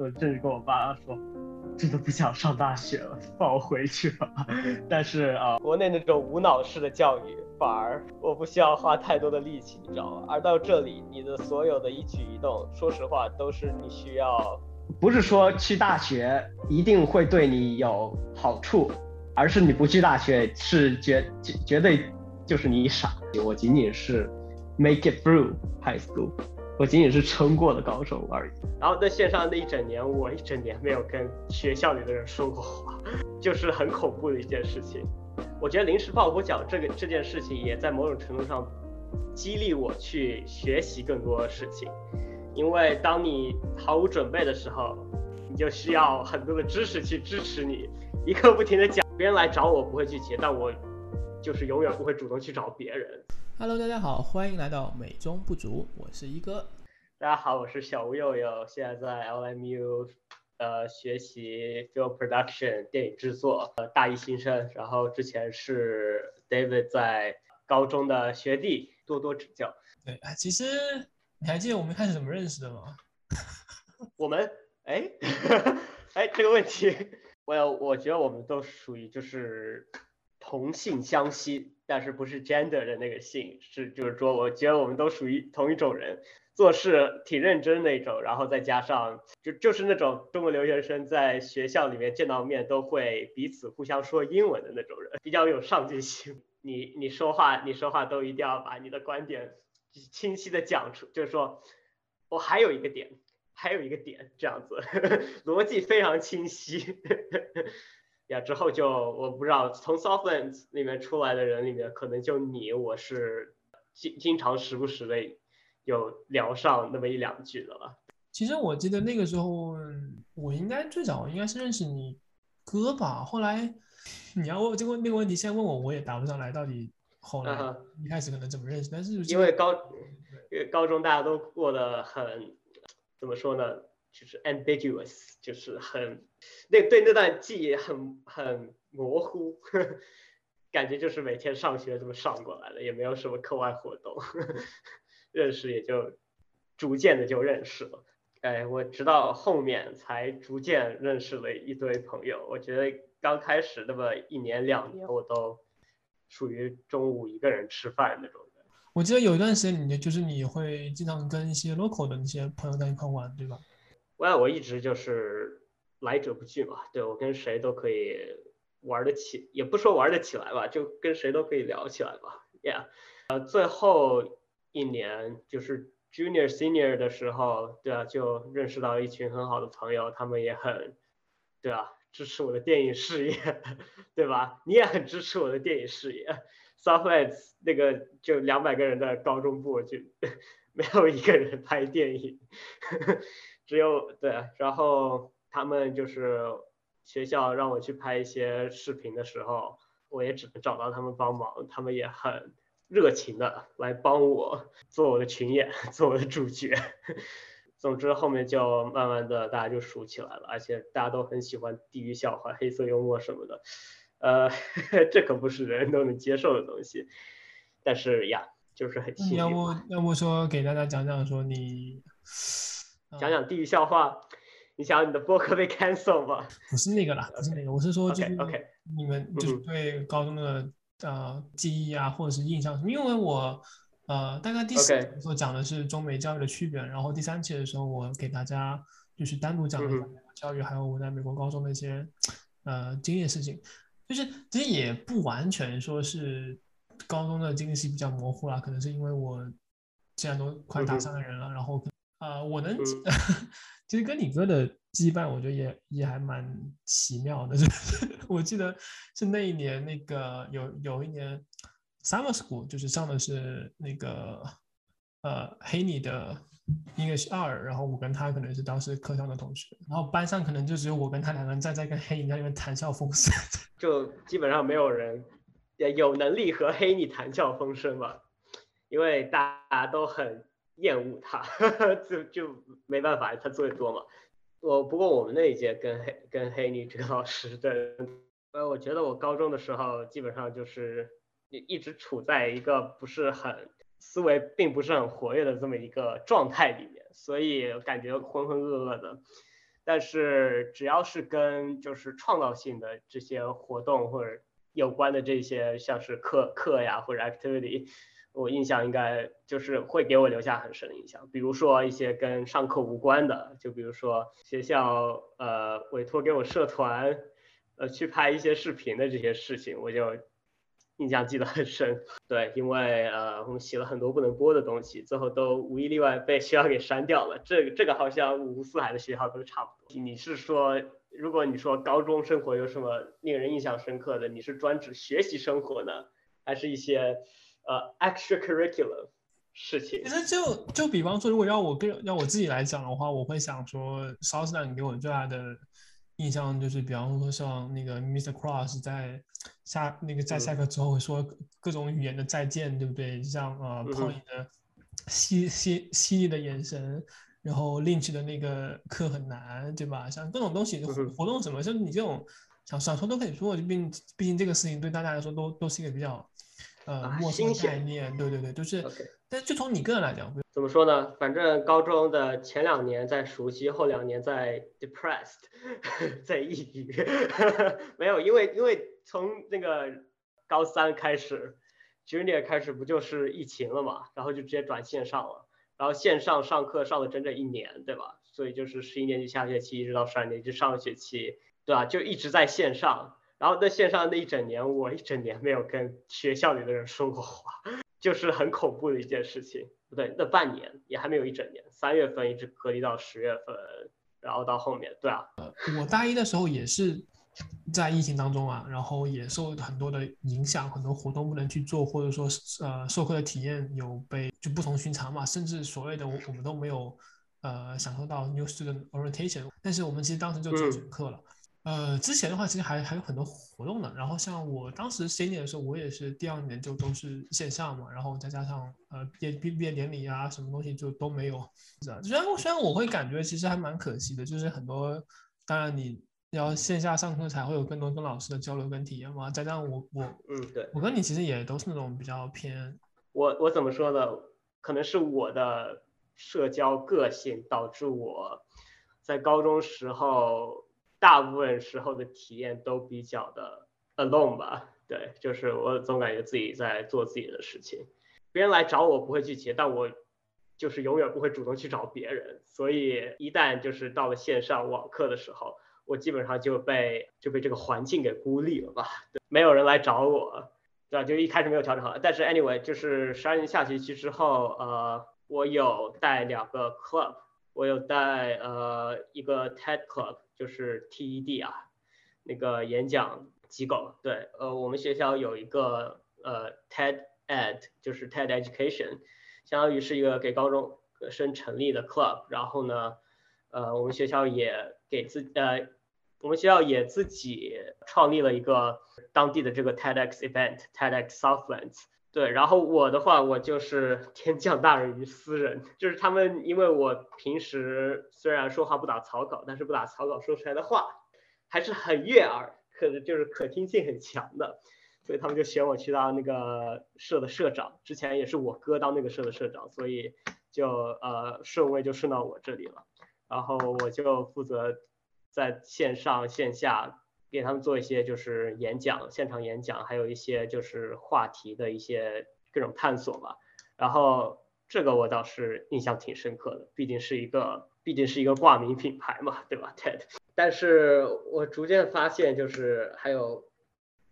我甚至跟我爸说，真的不想上大学了，放我回去吧。但是啊，国内那种无脑式的教育，反而我不需要花太多的力气，你知道吗？而到这里，你的所有的一举一动，说实话都是你需要。不是说去大学一定会对你有好处，而是你不去大学是绝绝绝对就是你傻。我仅仅是 make it through high school。我仅仅是撑过了高中而已。然后在线上那一整年，我一整年没有跟学校里的人说过话，就是很恐怖的一件事情。我觉得临时抱佛脚这个这件事情，也在某种程度上激励我去学习更多的事情。因为当你毫无准备的时候，你就需要很多的知识去支持你，一刻不停的讲。别人来找我不会拒绝，但我就是永远不会主动去找别人。Hello，大家好，欢迎来到美中不足，我是一哥。大家好，我是小吴佑佑，现在在 LMU，呃，学习 film production 电影制作，呃，大一新生。然后之前是 David 在高中的学弟，多多指教。对啊，其实你还记得我们开始怎么认识的吗？我们，哎，哎，这个问题，我我觉得我们都属于就是同性相吸。但是不是 gender 的那个性，是就是说，我觉得我们都属于同一种人，做事挺认真那种，然后再加上就就是那种中国留学生在学校里面见到面都会彼此互相说英文的那种人，比较有上进心。你你说话你说话都一定要把你的观点清晰的讲出，就是说我还有一个点，还有一个点这样子，逻辑非常清晰。呀，之后就我不知道，从 Softland 里面出来的人里面，可能就你，我是经经常时不时的有聊上那么一两句的了。其实我记得那个时候，我应该最早应该是认识你哥吧。后来你要问这个那个问题，现在问我我也答不上来。到底后来一开始可能怎么认识？但是因为高因为高中大家都过得很怎么说呢？就是 ambiguous，就是很那对那段记忆很很模糊，感觉就是每天上学这么上过来了，也没有什么课外活动，认识也就逐渐的就认识了。哎，我直到后面才逐渐认识了一堆朋友。我觉得刚开始那么一年两年，我都属于中午一个人吃饭那种人。我记得有一段时间，你就是你会经常跟一些 local 的那些朋友在一块玩，对吧？我我一直就是来者不拒嘛，对我跟谁都可以玩得起，也不说玩得起来吧，就跟谁都可以聊起来吧，Yeah，呃，最后一年就是 Junior Senior 的时候，对啊，就认识到一群很好的朋友，他们也很，对啊，支持我的电影事业，对吧？你也很支持我的电影事业，Southlands 那个就两百个人的高中部，就 没有一个人拍电影。只有对，然后他们就是学校让我去拍一些视频的时候，我也只能找到他们帮忙，他们也很热情的来帮我做我的群演，做我的主角。总之后面就慢慢的大家就熟起来了，而且大家都很喜欢地狱笑话、黑色幽默什么的，呃，这可不是人人都能接受的东西。但是呀，就是很幸运。要不要不说给大家讲讲说你。讲讲地狱笑话，你想你的播客被 cancel 吗？不是那个啦，不是那个，我是说就是你们就是对高中的呃记忆啊，或者是印象什么？因为我呃大概第四期所讲的是中美教育的区别，然后第三期的时候我给大家就是单独讲了一下教育，还有我在美国高中的一些呃经验事情，就是其实也不完全说是高中的经历是比较模糊啦，可能是因为我现在都快大三的人了，然后。啊，我能，其实跟你哥的羁绊，我觉得也也还蛮奇妙的。就是我记得是那一年，那个有有一年 summer school，就是上的是那个呃黑你的 English 二，然后我跟他可能是当时课上的同学，然后班上可能就只有我跟他两个人在在跟黑尼那边谈笑风生，就基本上没有人也有能力和黑你谈笑风生吧，因为大家都很。厌恶他，就就没办法，他作业多嘛。我不过我们那一届跟黑跟黑女这个老师的，呃，我觉得我高中的时候基本上就是一一直处在一个不是很思维并不是很活跃的这么一个状态里面，所以感觉浑浑噩噩的。但是只要是跟就是创造性的这些活动或者有关的这些，像是课课呀或者 activity，我印象应该就是会给我留下很深的印象。比如说一些跟上课无关的，就比如说学校呃委托给我社团呃去拍一些视频的这些事情，我就。印象记得很深，对，因为呃，我们写了很多不能播的东西，最后都无一例外被学校给删掉了。这个这个好像五湖四海的学校都差不多。你是说，如果你说高中生活有什么令人印象深刻的，你是专指学习生活呢，还是一些呃 extracurricular 事情？其实就就比方说，如果要我跟要我自己来讲的话，我会想说，Southland 给我最大的。印象就是，比方说像那个 Mr. Cross 在下那个在下课之后会说各种语言的再见，对不对？像呃 p o 的犀犀犀利的眼神，然后 Lynch 的那个课很难，对吧？像各种东西活动什么，就是你这种想想说都可以说，就毕毕竟这个事情对大家来说都都是一个比较呃陌生概念，对对对，就是。OK，但就从你个人来讲，怎么说呢？反正高中的前两年在熟悉，后两年在 depressed，在抑郁。没有，因为因为从那个高三开始，junior 开始不就是疫情了嘛，然后就直接转线上了，然后线上上课上了整整一年，对吧？所以就是十一年级下学期一直到十二年级上学期，对吧？就一直在线上，然后在线上那一整年，我一整年没有跟学校里的人说过话。就是很恐怖的一件事情，不对，那半年也还没有一整年，三月份一直隔离到十月份，然后到后面，对啊，我大一的时候也是在疫情当中啊，然后也受很多的影响，很多活动不能去做，或者说呃授课的体验有被就不同寻常嘛，甚至所谓的我我们都没有呃享受到 new student orientation，但是我们其实当时就做选课了。呃，之前的话其实还还有很多活动的，然后像我当时 senior 的时候，我也是第二年就都是线下嘛，然后再加上呃毕业毕业典礼啊，什么东西就都没有，是啊。虽然虽然我会感觉其实还蛮可惜的，就是很多，当然你要线下上课才会有更多跟老师的交流跟体验嘛，再加上我我嗯对，我跟你其实也都是那种比较偏，我我怎么说呢？可能是我的社交个性导致我在高中时候。大部分时候的体验都比较的 alone 吧，对，就是我总感觉自己在做自己的事情，别人来找我不会拒绝，但我就是永远不会主动去找别人，所以一旦就是到了线上网课的时候，我基本上就被就被这个环境给孤立了吧，对没有人来找我，对吧？就一开始没有调整好，但是 anyway，就是十二年下学期之后，呃，我有带两个 club，我有带呃一个 TED club。就是 TED 啊，那个演讲机构，对，呃，我们学校有一个呃 TED Ed，就是 TED Education，相当于是一个给高中生成立的 club，然后呢，呃，我们学校也给自呃，我们学校也自己创立了一个当地的这个 TEDx event，TEDx Southlands。对，然后我的话，我就是 天降大任于斯人，就是他们，因为我平时虽然说话不打草稿，但是不打草稿说出来的话还是很悦耳，可就是可听性很强的，所以他们就选我去当那个社的社长。之前也是我哥当那个社的社长，所以就呃顺位就顺到我这里了，然后我就负责在线上线下。给他们做一些就是演讲，现场演讲，还有一些就是话题的一些各种探索吧。然后这个我倒是印象挺深刻的，毕竟是一个毕竟是一个挂名品牌嘛，对吧？TED。但是我逐渐发现，就是还有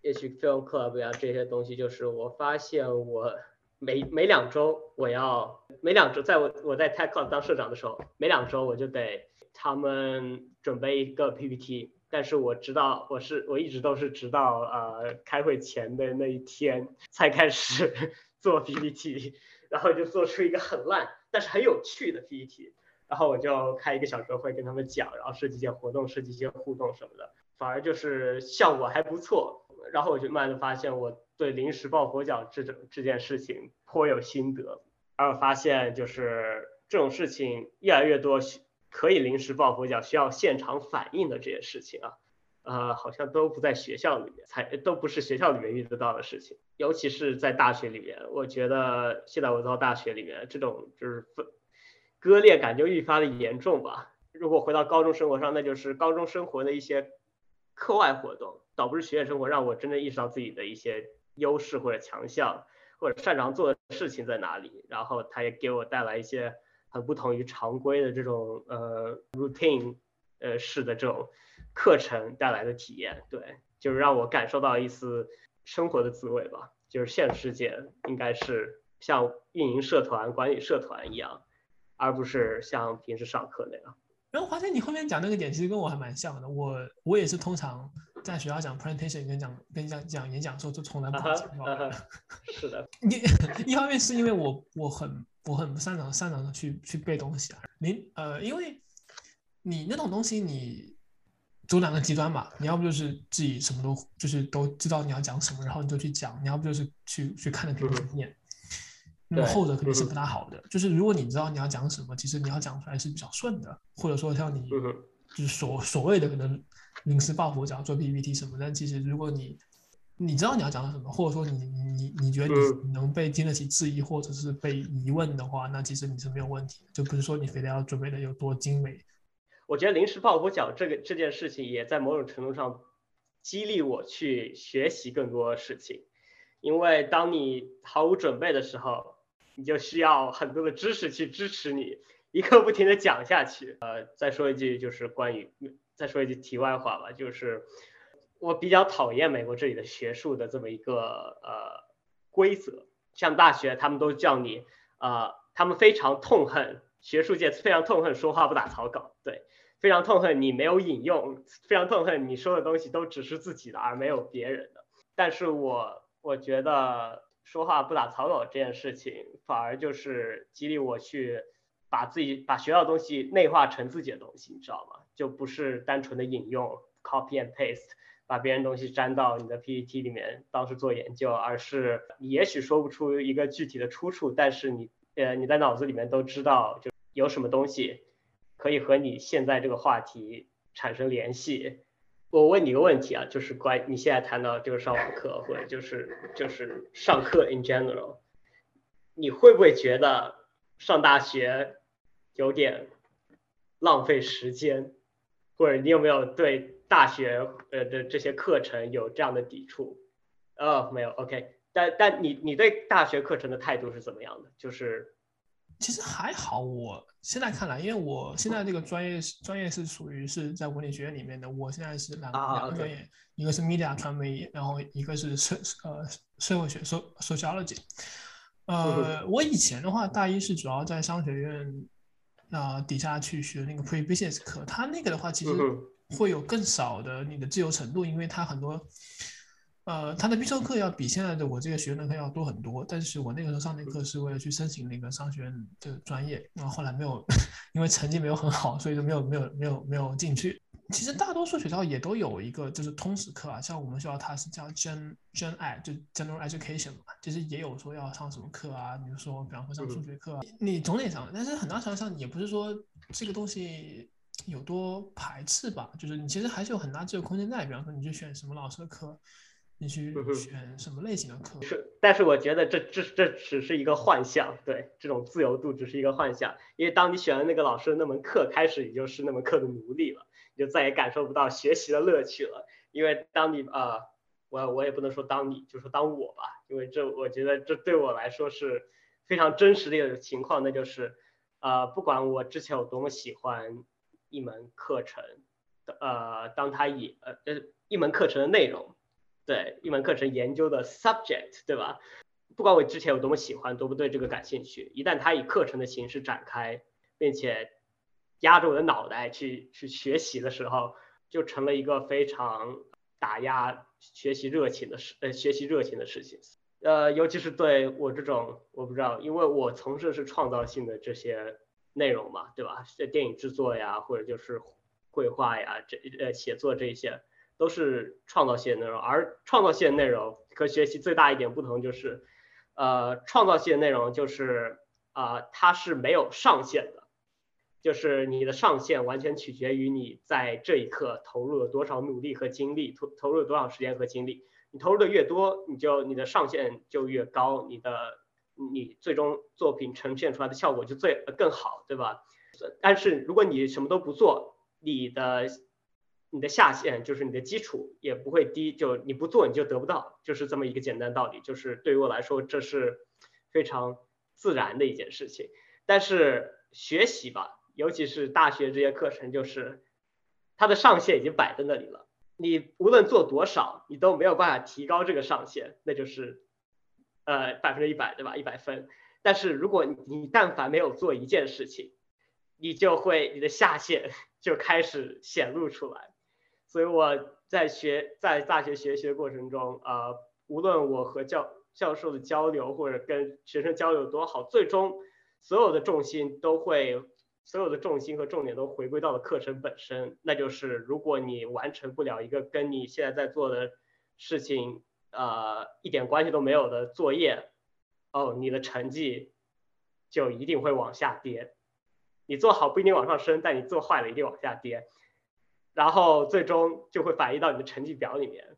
也许 Film Club 呀这些东西，就是我发现我每每两周我要每两周，在我我在 TED Club 当社长的时候，每两周我就得他们准备一个 PPT。但是我知道，我是我一直都是直到呃开会前的那一天才开始 做 PPT，然后就做出一个很烂但是很有趣的 PPT，然后我就开一个小时会跟他们讲，然后设计一些活动，设计一些互动什么的，反而就是效果还不错。然后我就慢慢发现我对临时抱佛脚这种这件事情颇有心得，然后发现就是这种事情越来越多。可以临时抱佛脚，需要现场反应的这些事情啊，呃，好像都不在学校里面，才都不是学校里面遇得到的事情。尤其是在大学里面，我觉得现在我到大学里面，这种就是分割裂感就愈发的严重吧。如果回到高中生活上，那就是高中生活的一些课外活动，倒不是学业生活让我真正意识到自己的一些优势或者强项，或者擅长做的事情在哪里。然后它也给我带来一些很不同于常规的这种呃 routine 呃式的这种课程带来的体验。对，就是让我感受到一丝生活的滋味吧。就是现实世界应该是像运营社团、管理社团一样，而不是像平时上课那样。然后华天，你后面讲那个点其实跟我还蛮像的。我我也是通常在学校讲 presentation 跟讲跟讲讲演讲的时候，就从来不讲话。是的。一 一方面是因为我我很我很不擅长擅长的去去背东西啊。你呃，因为你那种东西你走两个极端嘛，你要不就是自己什么都就是都知道你要讲什么，然后你就去讲；你要不就是去去看着别人念。那么后者肯定是不大好的。就是如果你知道你要讲什么，其实你要讲出来是比较顺的，或者说像你就是所所谓的可能临时抱佛脚做 PPT 什么，但其实如果你你知道你要讲什么，或者说你你你觉得你能被经得起质疑或者是被疑问的话，那其实你是没有问题的，就不是说你非得要准备的有多精美。我觉得临时抱佛脚这个这件事情也在某种程度上激励我去学习更多事情，因为当你毫无准备的时候。你就需要很多的知识去支持你一刻不停的讲下去。呃，再说一句，就是关于，再说一句题外话吧，就是我比较讨厌美国这里的学术的这么一个呃规则。像大学，他们都叫你，呃，他们非常痛恨学术界非常痛恨说话不打草稿，对，非常痛恨你没有引用，非常痛恨你说的东西都只是自己的而没有别人的。但是我我觉得。说话不打草稿这件事情，反而就是激励我去把自己把学到的东西内化成自己的东西，你知道吗？就不是单纯的引用 copy and paste，把别人东西粘到你的 PPT 里面当时做研究，而是你也许说不出一个具体的出处，但是你呃你在脑子里面都知道就有什么东西可以和你现在这个话题产生联系。我问你一个问题啊，就是关你现在谈到就是上网课或者就是就是上课 in general，你会不会觉得上大学有点浪费时间，或者你有没有对大学呃的这些课程有这样的抵触？哦，没有，OK，但但你你对大学课程的态度是怎么样的？就是其实还好我。现在看来，因为我现在这个专业专业是属于是在文理学院里面的，我现在是两两个专业，一个是 media 传媒，然后一个是社呃社会学 so sociology。呃，我以前的话，大一是主要在商学院啊底下去学那个 pre business 课，它那个的话其实会有更少的你的自由程度，因为它很多。呃，它的必修课要比现在的我这个学院的课要多很多，但是我那个时候上那课是为了去申请那个商学院的专业，然后后来没有，因为成绩没有很好，所以就没有没有没有没有进去。其实大多数学校也都有一个就是通识课啊，像我们学校它是叫 Gen Gen Ed，就 General Education 嘛，其实也有说要上什么课啊，比如说比方说上数学课，你总得上，但是很大程度上也不是说这个东西有多排斥吧，就是你其实还是有很大自由空间在，比方说你去选什么老师的课。你去选什么类型的课？是，但是我觉得这这这只是一个幻象，对，这种自由度只是一个幻象，因为当你选了那个老师的那门课，开始你就是那门课的奴隶了，你就再也感受不到学习的乐趣了。因为当你啊，我我也不能说当你，就说当我吧，因为这我觉得这对我来说是非常真实的一种情况，那就是呃，不管我之前有多么喜欢一门课程的，呃，当他以呃呃一门课程的内容。对一门课程研究的 subject，对吧？不管我之前有多么喜欢，多么对这个感兴趣，一旦它以课程的形式展开，并且压着我的脑袋去去学习的时候，就成了一个非常打压学习热情的事，呃，学习热情的事情。呃，尤其是对我这种，我不知道，因为我从事的是创造性的这些内容嘛，对吧？这电影制作呀，或者就是绘画呀，这呃写作这些。都是创造性内容，而创造性内容和学习最大一点不同就是，呃，创造性内容就是啊，它是没有上限的，就是你的上限完全取决于你在这一刻投入了多少努力和精力，投投入了多少时间和精力。你投入的越多，你就你的上限就越高，你的你最终作品呈现出来的效果就最更好，对吧？但是如果你什么都不做，你的你的下限就是你的基础也不会低，就你不做你就得不到，就是这么一个简单道理。就是对于我来说，这是非常自然的一件事情。但是学习吧，尤其是大学这些课程，就是它的上限已经摆在那里了。你无论做多少，你都没有办法提高这个上限，那就是呃百分之一百，对吧？一百分。但是如果你但凡没有做一件事情，你就会你的下限就开始显露出来。所以我在学在大学学习的过程中，啊，无论我和教教授的交流或者跟学生交流多好，最终所有的重心都会，所有的重心和重点都回归到了课程本身。那就是如果你完成不了一个跟你现在在做的事情，呃，一点关系都没有的作业，哦，你的成绩就一定会往下跌。你做好不一定往上升，但你做坏了一定往下跌。然后最终就会反映到你的成绩表里面，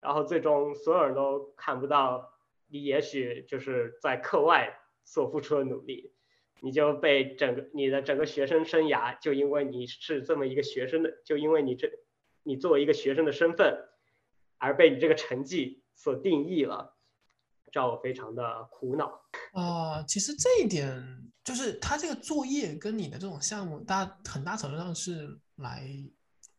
然后最终所有人都看不到你也许就是在课外所付出的努力，你就被整个你的整个学生生涯就因为你是这么一个学生的，就因为你这你作为一个学生的身份而被你这个成绩所定义了，让我非常的苦恼。啊，其实这一点就是他这个作业跟你的这种项目，大很大程度上是来。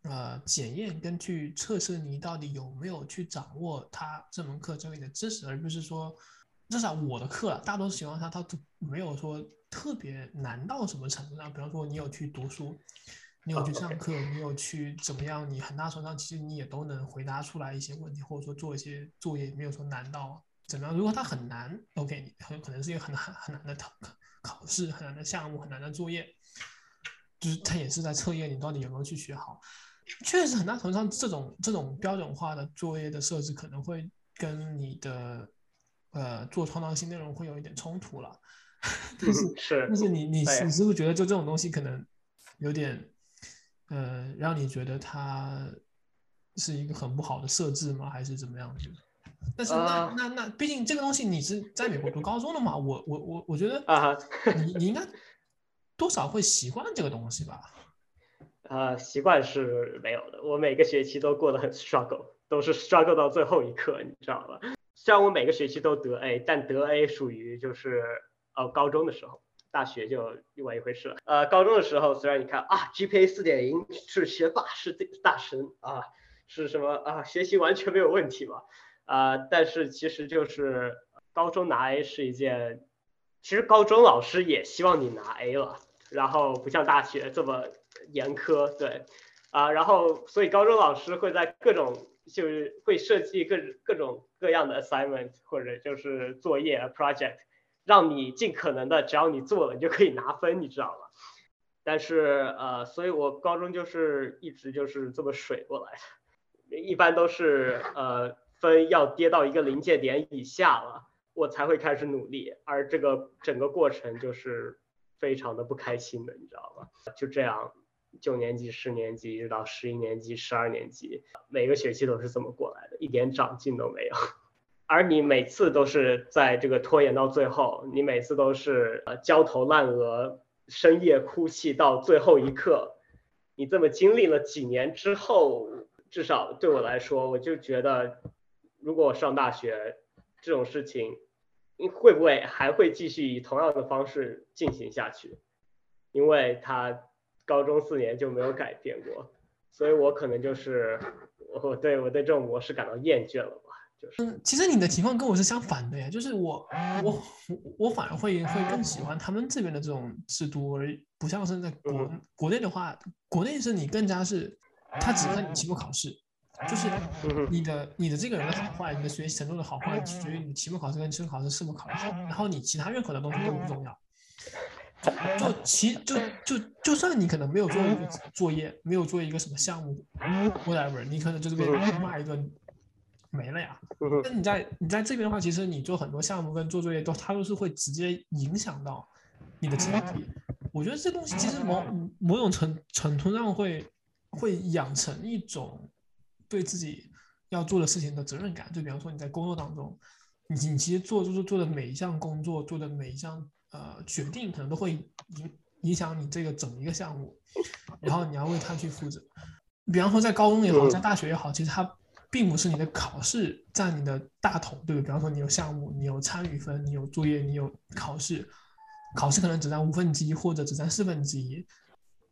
呃，检验跟去测试你到底有没有去掌握他这门课教给你的知识，而不是说，至少我的课大多数情况下，他都没有说特别难到什么程度上。比方说，你有去读书，你有去上课，你有去怎么样，你很大程度上其实你也都能回答出来一些问题，或者说做一些作业，没有说难到怎么样。如果它很难，OK，很有可能是一个很很很难的考考试，很难的项目，很难的作业，就是它也是在测验你到底有没有去学好。确实，很大程度上，这种这种标准化的作业的设置可能会跟你的呃做创造性内容会有一点冲突了。但是是，但是你你你是不是觉得就这种东西可能有点呃让你觉得它是一个很不好的设置吗？还是怎么样子？但是那那那，毕竟这个东西你是在美国读高中的嘛，我我我我觉得啊，你你应该多少会习惯这个东西吧。啊，习惯是没有的。我每个学期都过得很 struggle，都是 struggle 到最后一刻，你知道吧？虽然我每个学期都得 A，但得 A 属于就是呃高中的时候，大学就另外一回事了。呃，高中的时候虽然你看啊，GPA 四点零是学霸，是大神啊，是什么啊，学习完全没有问题嘛啊，但是其实就是高中拿 A 是一件，其实高中老师也希望你拿 A 了，然后不像大学这么。严苛对，啊，然后所以高中老师会在各种就是会设计各各种各样的 assignment 或者就是作业 project，让你尽可能的只要你做了你就可以拿分，你知道吗？但是呃，所以我高中就是一直就是这么水过来的，一般都是呃分要跌到一个临界点以下了，我才会开始努力，而这个整个过程就是非常的不开心的，你知道吗？就这样。九年级、十年级，一直到十一年级、十二年级，每个学期都是这么过来的，一点长进都没有。而你每次都是在这个拖延到最后，你每次都是呃焦头烂额、深夜哭泣到最后一刻。你这么经历了几年之后，至少对我来说，我就觉得，如果我上大学，这种事情，你会不会还会继续以同样的方式进行下去？因为他。高中四年就没有改变过，所以我可能就是我对我对这种模式感到厌倦了，就是。嗯，其实你的情况跟我是相反的呀，就是我我我反而会会更喜欢他们这边的这种制度，而不像是在国国内的话，国内是你更加是，他只看你期末考试，就是。你的你的这个人的好坏，你的学习程度的好坏，取决于你期末考试跟期末考试是否考得好，然后你其他任何的东西都不重要。就其就就就算你可能没有做一个作业，没有做一个什么项目，whatever，你可能就是被骂一顿没了呀。那你在你在这边的话，其实你做很多项目跟做作业都，它都是会直接影响到你的成绩。我觉得这东西其实某某种程程度上会会养成一种对自己要做的事情的责任感。就比方说你在工作当中，你你其实做就是做的每一项工作，做的每一项。呃，决定可能都会影影响你这个整一个项目，然后你要为它去负责。比方说在高中也好，在大学也好，其实它并不是你的考试占你的大头，对不对？比方说你有项目，你有参与分，你有作业，你有考试，考试可能只占五分之一或者只占四分之一。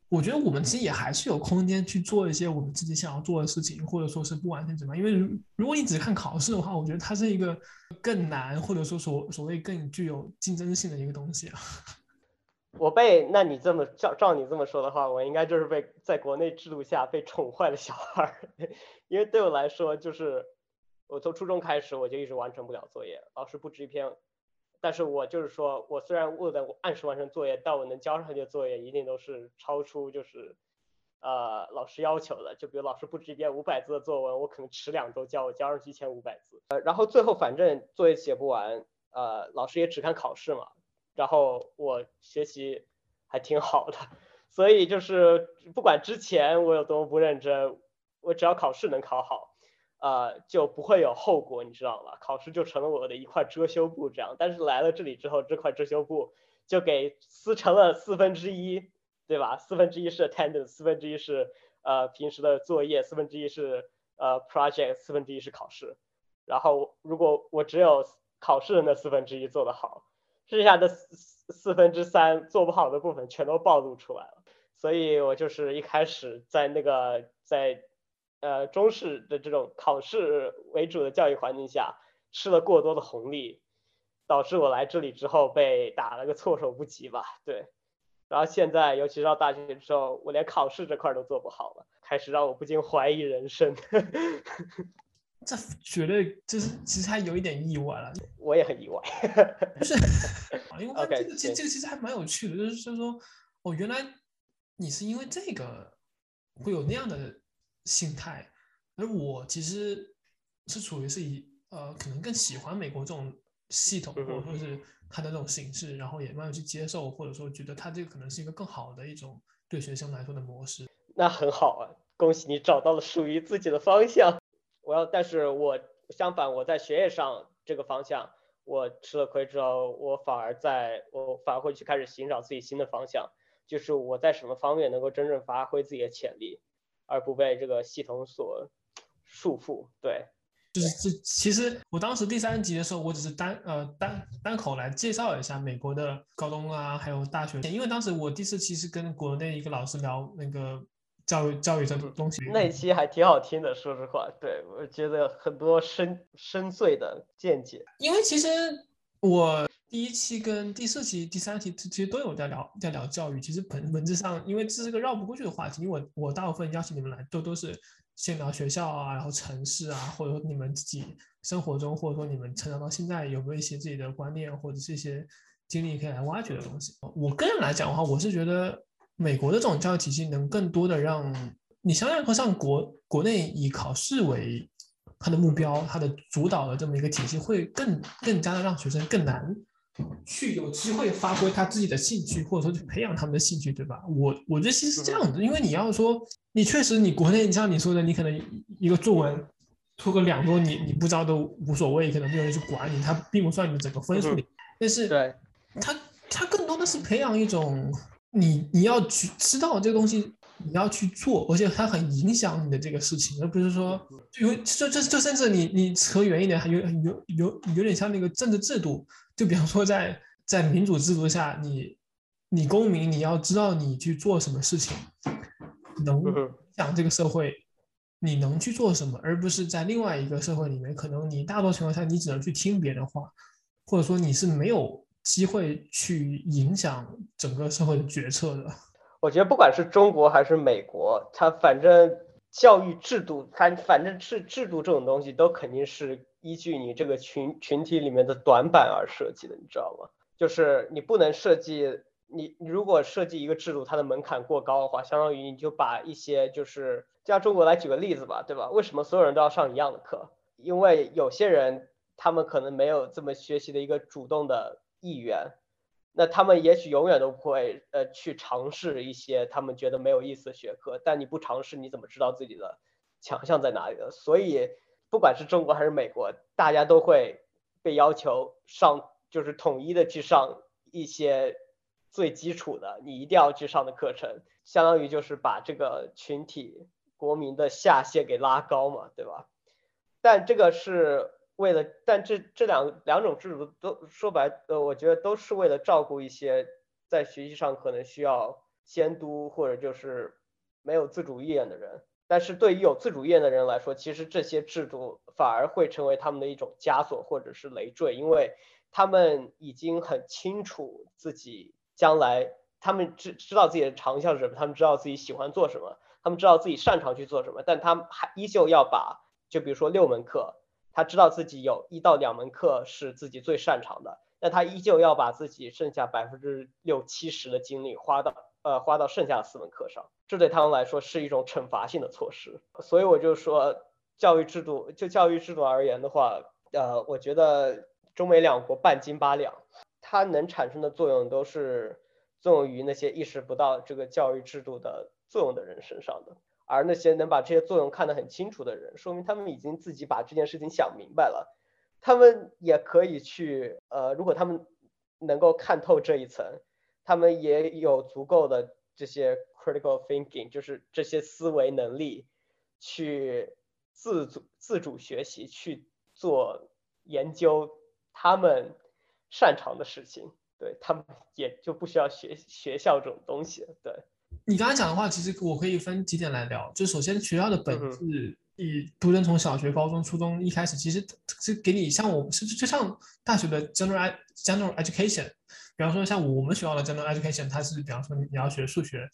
我觉得我们其实也还是有空间去做一些我们自己想要做的事情，或者说是不完全怎么样。因为如如果你只看考试的话，我觉得它是一个更难，或者说所所谓更具有竞争性的一个东西啊。我被那你这么照照你这么说的话，我应该就是被在国内制度下被宠坏的小孩，因为对我来说，就是我从初中开始我就一直完成不了作业，老师布置一篇。但是我就是说，我虽然为了按时完成作业，但我能交上去的作业一定都是超出就是，呃，老师要求的。就比如老师布置一篇五百字的作文，我可能迟两周交，我交上去一千五百字。呃，然后最后反正作业写不完，呃，老师也只看考试嘛。然后我学习还挺好的，所以就是不管之前我有多么不认真，我只要考试能考好。呃，就不会有后果，你知道吗？考试就成了我的一块遮羞布，这样。但是来了这里之后，这块遮羞布就给撕成了四分之一，对吧？四分之一是 attendance，四分之一是呃平时的作业，四分之一是呃 project，四分之一是考试。然后如果我只有考试的那四分之一做得好，剩下的四四分之三做不好的部分全都暴露出来了。所以我就是一开始在那个在。呃，中式的这种考试为主的教育环境下，吃了过多的红利，导致我来这里之后被打了个措手不及吧。对，然后现在尤其是到大学之后，我连考试这块都做不好了，开始让我不禁怀疑人生。这绝对就是其实还有一点意外了。我也很意外。就是，因为这个其实这个其实还蛮有趣的，就是就是说，哦，原来你是因为这个会有那样的。心态，而我其实是处于是以呃，可能更喜欢美国这种系统，或者说是它的这种形式，然后也慢慢去接受，或者说觉得它这个可能是一个更好的一种对学生来说的模式。那很好啊，恭喜你找到了属于自己的方向。我要，但是我相反，我在学业上这个方向我吃了亏之后，我反而在我反而会去开始寻找自己新的方向，就是我在什么方面能够真正发挥自己的潜力。而不被这个系统所束缚，对，就是这。其实我当时第三集的时候，我只是单呃单单口来介绍一下美国的高中啊，还有大学。因为当时我第四期是跟国内一个老师聊那个教育教育这东西，那期还挺好听的，说实话，对我觉得很多深深邃的见解。因为其实我。第一期跟第四期、第三期其实都有在聊，在聊教育。其实本本质上，因为这是个绕不过去的话题。因为我我大部分邀请你们来，都都是先聊学校啊，然后城市啊，或者说你们自己生活中，或者说你们成长到现在有没有一些自己的观念或者是一些经历可以来挖掘的东西。我个人来讲的话，我是觉得美国的这种教育体系能更多的让你相对和像国国内以考试为它的目标、它的主导的这么一个体系，会更更加的让学生更难。去有机会发挥他自己的兴趣，或者说去培养他们的兴趣，对吧？我我觉得其实是这样子，因为你要说你确实你国内，你像你说的，你可能一个作文拖个两周，你你不知道都无所谓，可能没有人去管你，他并不算你整个分数里。但是，对，他他更多的是培养一种你你要去知道这个东西，你要去做，而且它很影响你的这个事情，而不是说就就就就甚至你你扯远一点，还有有有有点像那个政治制度。就比方说，在在民主制度下，你你公民你要知道你去做什么事情能影响这个社会，你能去做什么，而不是在另外一个社会里面，可能你大多情况下你只能去听别人话，或者说你是没有机会去影响整个社会的决策的。我觉得不管是中国还是美国，它反正教育制度，它反正是制度这种东西，都肯定是。依据你这个群群体里面的短板而设计的，你知道吗？就是你不能设计你，你如果设计一个制度，它的门槛过高的话，相当于你就把一些就是，就像中国来举个例子吧，对吧？为什么所有人都要上一样的课？因为有些人他们可能没有这么学习的一个主动的意愿，那他们也许永远都不会呃去尝试一些他们觉得没有意思的学科。但你不尝试，你怎么知道自己的强项在哪里的？所以。不管是中国还是美国，大家都会被要求上，就是统一的去上一些最基础的，你一定要去上的课程，相当于就是把这个群体国民的下限给拉高嘛，对吧？但这个是为了，但这这两两种制度都说白，呃，我觉得都是为了照顾一些在学习上可能需要监督或者就是没有自主意愿的人。但是对于有自主意愿的人来说，其实这些制度反而会成为他们的一种枷锁或者是累赘，因为他们已经很清楚自己将来，他们知知道自己的长项是什么，他们知道自己喜欢做什么，他们知道自己擅长去做什么，但他们还依旧要把，就比如说六门课，他知道自己有一到两门课是自己最擅长的，但他依旧要把自己剩下百分之六七十的精力花到。呃，花到剩下的四门课上，这对他们来说是一种惩罚性的措施。所以我就说，教育制度就教育制度而言的话，呃，我觉得中美两国半斤八两，它能产生的作用都是作用于那些意识不到这个教育制度的作用的人身上的。而那些能把这些作用看得很清楚的人，说明他们已经自己把这件事情想明白了。他们也可以去，呃，如果他们能够看透这一层。他们也有足够的这些 critical thinking，就是这些思维能力，去自主自主学习，去做研究他们擅长的事情。对他们也就不需要学学校这种东西。对你刚才讲的话，其实我可以分几点来聊。就首先学校的本质，你不论从小学、高中、初中一开始，其实是给你像我们是就像大学的 general general education。比方说，像我们学校的 general education，它是比方说你要学数学，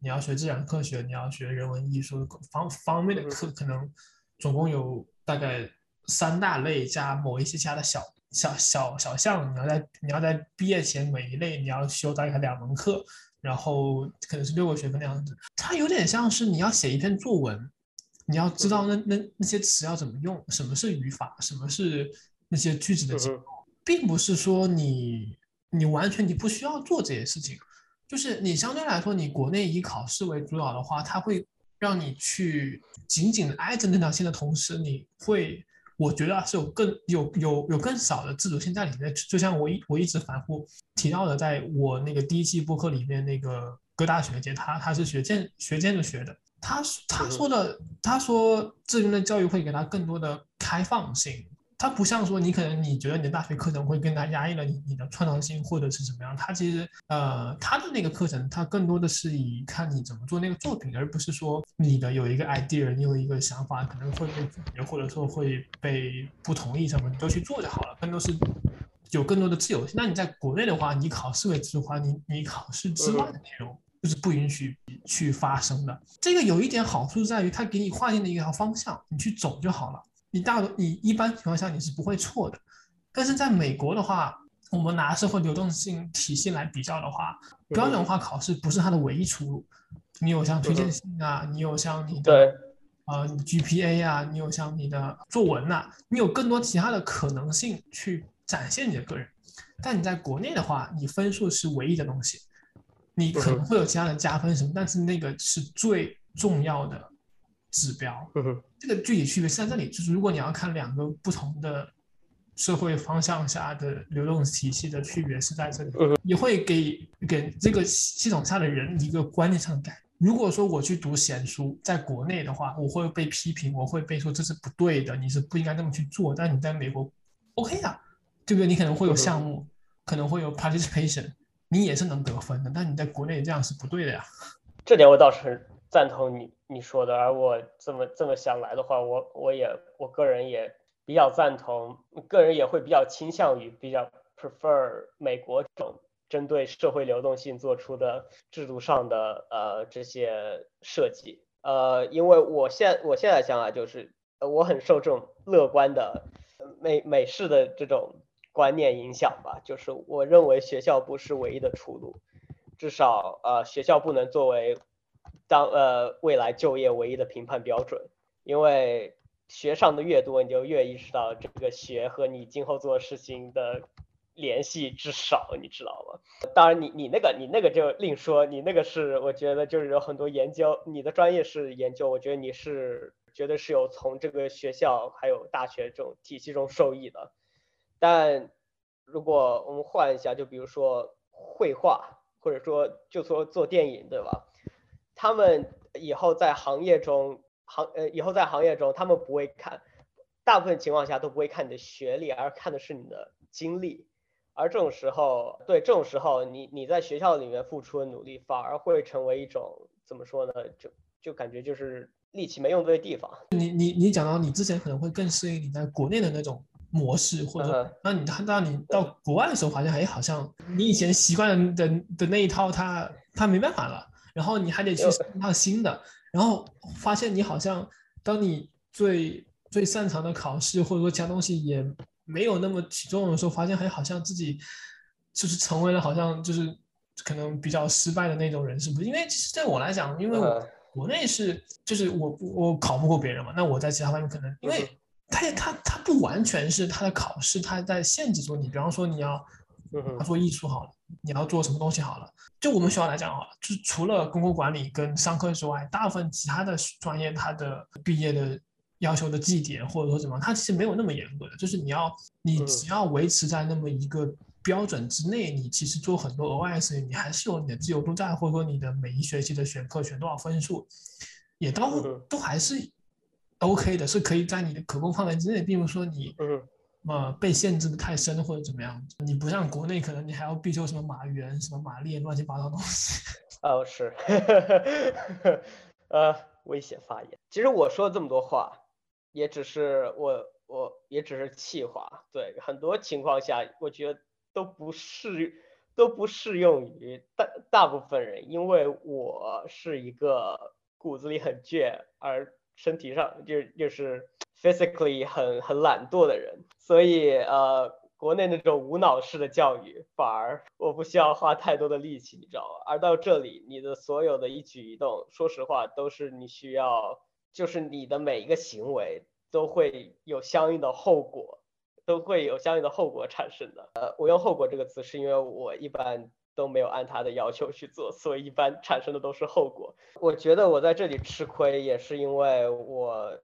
你要学自然科学，你要学人文艺术方方面的课，可能总共有大概三大类加某一些其他的小小小小项。你要在你要在毕业前每一类你要修大概两门课，然后可能是六个学分那样子。它有点像是你要写一篇作文，你要知道那那那些词要怎么用，什么是语法，什么是那些句子的结构，并不是说你。你完全你不需要做这些事情，就是你相对来说，你国内以考试为主导的话，它会让你去紧紧的挨着那条线的同时，你会，我觉得是有更有有有更少的自主性在里面。就像我一我一直反复提到的，在我那个第一期播客里面，那个哥大学姐，他他是学建学建筑学的，他他说的，他说这边的教育会给他更多的开放性。它不像说你可能你觉得你的大学课程会更加压抑了你你的创造性或者是怎么样，它其实呃它的那个课程它更多的是以看你怎么做那个作品，而不是说你的有一个 idea，你有一个想法可能会被拒绝或者说会被不同意什么，你就去做就好了，更多是有更多的自由性。那你在国内的话，你考试为主的话，你你考试之外的内容就是不允许去发生的。这个有一点好处在于它给你划定了一条方向，你去走就好了。你大多你一般情况下你是不会错的，但是在美国的话，我们拿社会流动性体系来比较的话，标准化考试不是它的唯一出路。你有像推荐信啊，你有像你的呃 GPA 啊，你有像你的作文呐，你有更多其他的可能性去展现你的个人。但你在国内的话，你分数是唯一的东西，你可能会有其他的加分什么，但是那个是最重要的。指标，这个具体区别是在这里，就是如果你要看两个不同的社会方向下的流动体系的区别是在这里，也会给给这个系统下的人一个观念上的改。如果说我去读闲书，在国内的话，我会被批评，我会被说这是不对的，你是不应该那么去做。但你在美国，OK 啊，对不对？你可能会有项目，可能会有 participation，你也是能得分的。但你在国内这样是不对的呀。这点我倒是赞同你。你说的，而我这么这么想来的话，我我也我个人也比较赞同，个人也会比较倾向于比较 prefer 美国这种针对社会流动性做出的制度上的呃这些设计，呃，因为我现我现在想啊，就是我很受这种乐观的美美式的这种观念影响吧，就是我认为学校不是唯一的出路，至少呃学校不能作为。当呃未来就业唯一的评判标准，因为学上的越多，你就越意识到这个学和你今后做事情的联系之少，你知道吗？当然，你你那个你那个就另说，你那个是我觉得就是有很多研究，你的专业是研究，我觉得你是绝对是有从这个学校还有大学这种体系中受益的。但如果我们换一下，就比如说绘画。或者说就说做电影，对吧？他们以后在行业中行呃以后在行业中，他们不会看，大部分情况下都不会看你的学历，而看的是你的经历。而这种时候，对这种时候，你你在学校里面付出的努力，反而会成为一种怎么说呢？就就感觉就是力气没用对地方。你你你讲到你之前可能会更适应你在国内的那种模式，或者说，那你看到你到国外的时候，发现哎，好像你以前习惯的的那一套，它它没办法了，然后你还得去一趟新的，然后发现你好像当你最最擅长的考试或者说其他东西也。没有那么起作用的时候，发现还好像自己就是成为了好像就是可能比较失败的那种人，是不是？因为其实对我来讲，因为我国内是就是我我考不过别人嘛，那我在其他方面可能，因为他他他不完全是他的考试，他在限制住你。比方说你要做艺术好了，你要做什么东西好了，就我们学校来讲好了，就除了公共管理跟商科之外，大部分其他的专业它的毕业的。要求的绩点或者说怎么，它其实没有那么严格的，就是你要你只要维持在那么一个标准之内，你其实做很多额外的事情，你还是有你的自由度在，或者说你的每一学期的选课选多少分数，也都都还是 OK 的，是可以在你的可控范围之内，并不是说你呃被限制的太深或者怎么样。你不像国内，可能你还要必修什么马原、什么马列乱七八糟东西。哦，是，呃，危险发言。其实我说这么多话。也只是我，我也只是气话，对很多情况下，我觉得都不适，都不适用于大大部分人，因为我是一个骨子里很倔，而身体上就就是 physically 很很懒惰的人，所以呃，国内那种无脑式的教育，反而我不需要花太多的力气，你知道吧？而到这里，你的所有的一举一动，说实话，都是你需要。就是你的每一个行为都会有相应的后果，都会有相应的后果产生的。呃，我用“后果”这个词，是因为我一般都没有按他的要求去做，所以一般产生的都是后果。我觉得我在这里吃亏，也是因为我，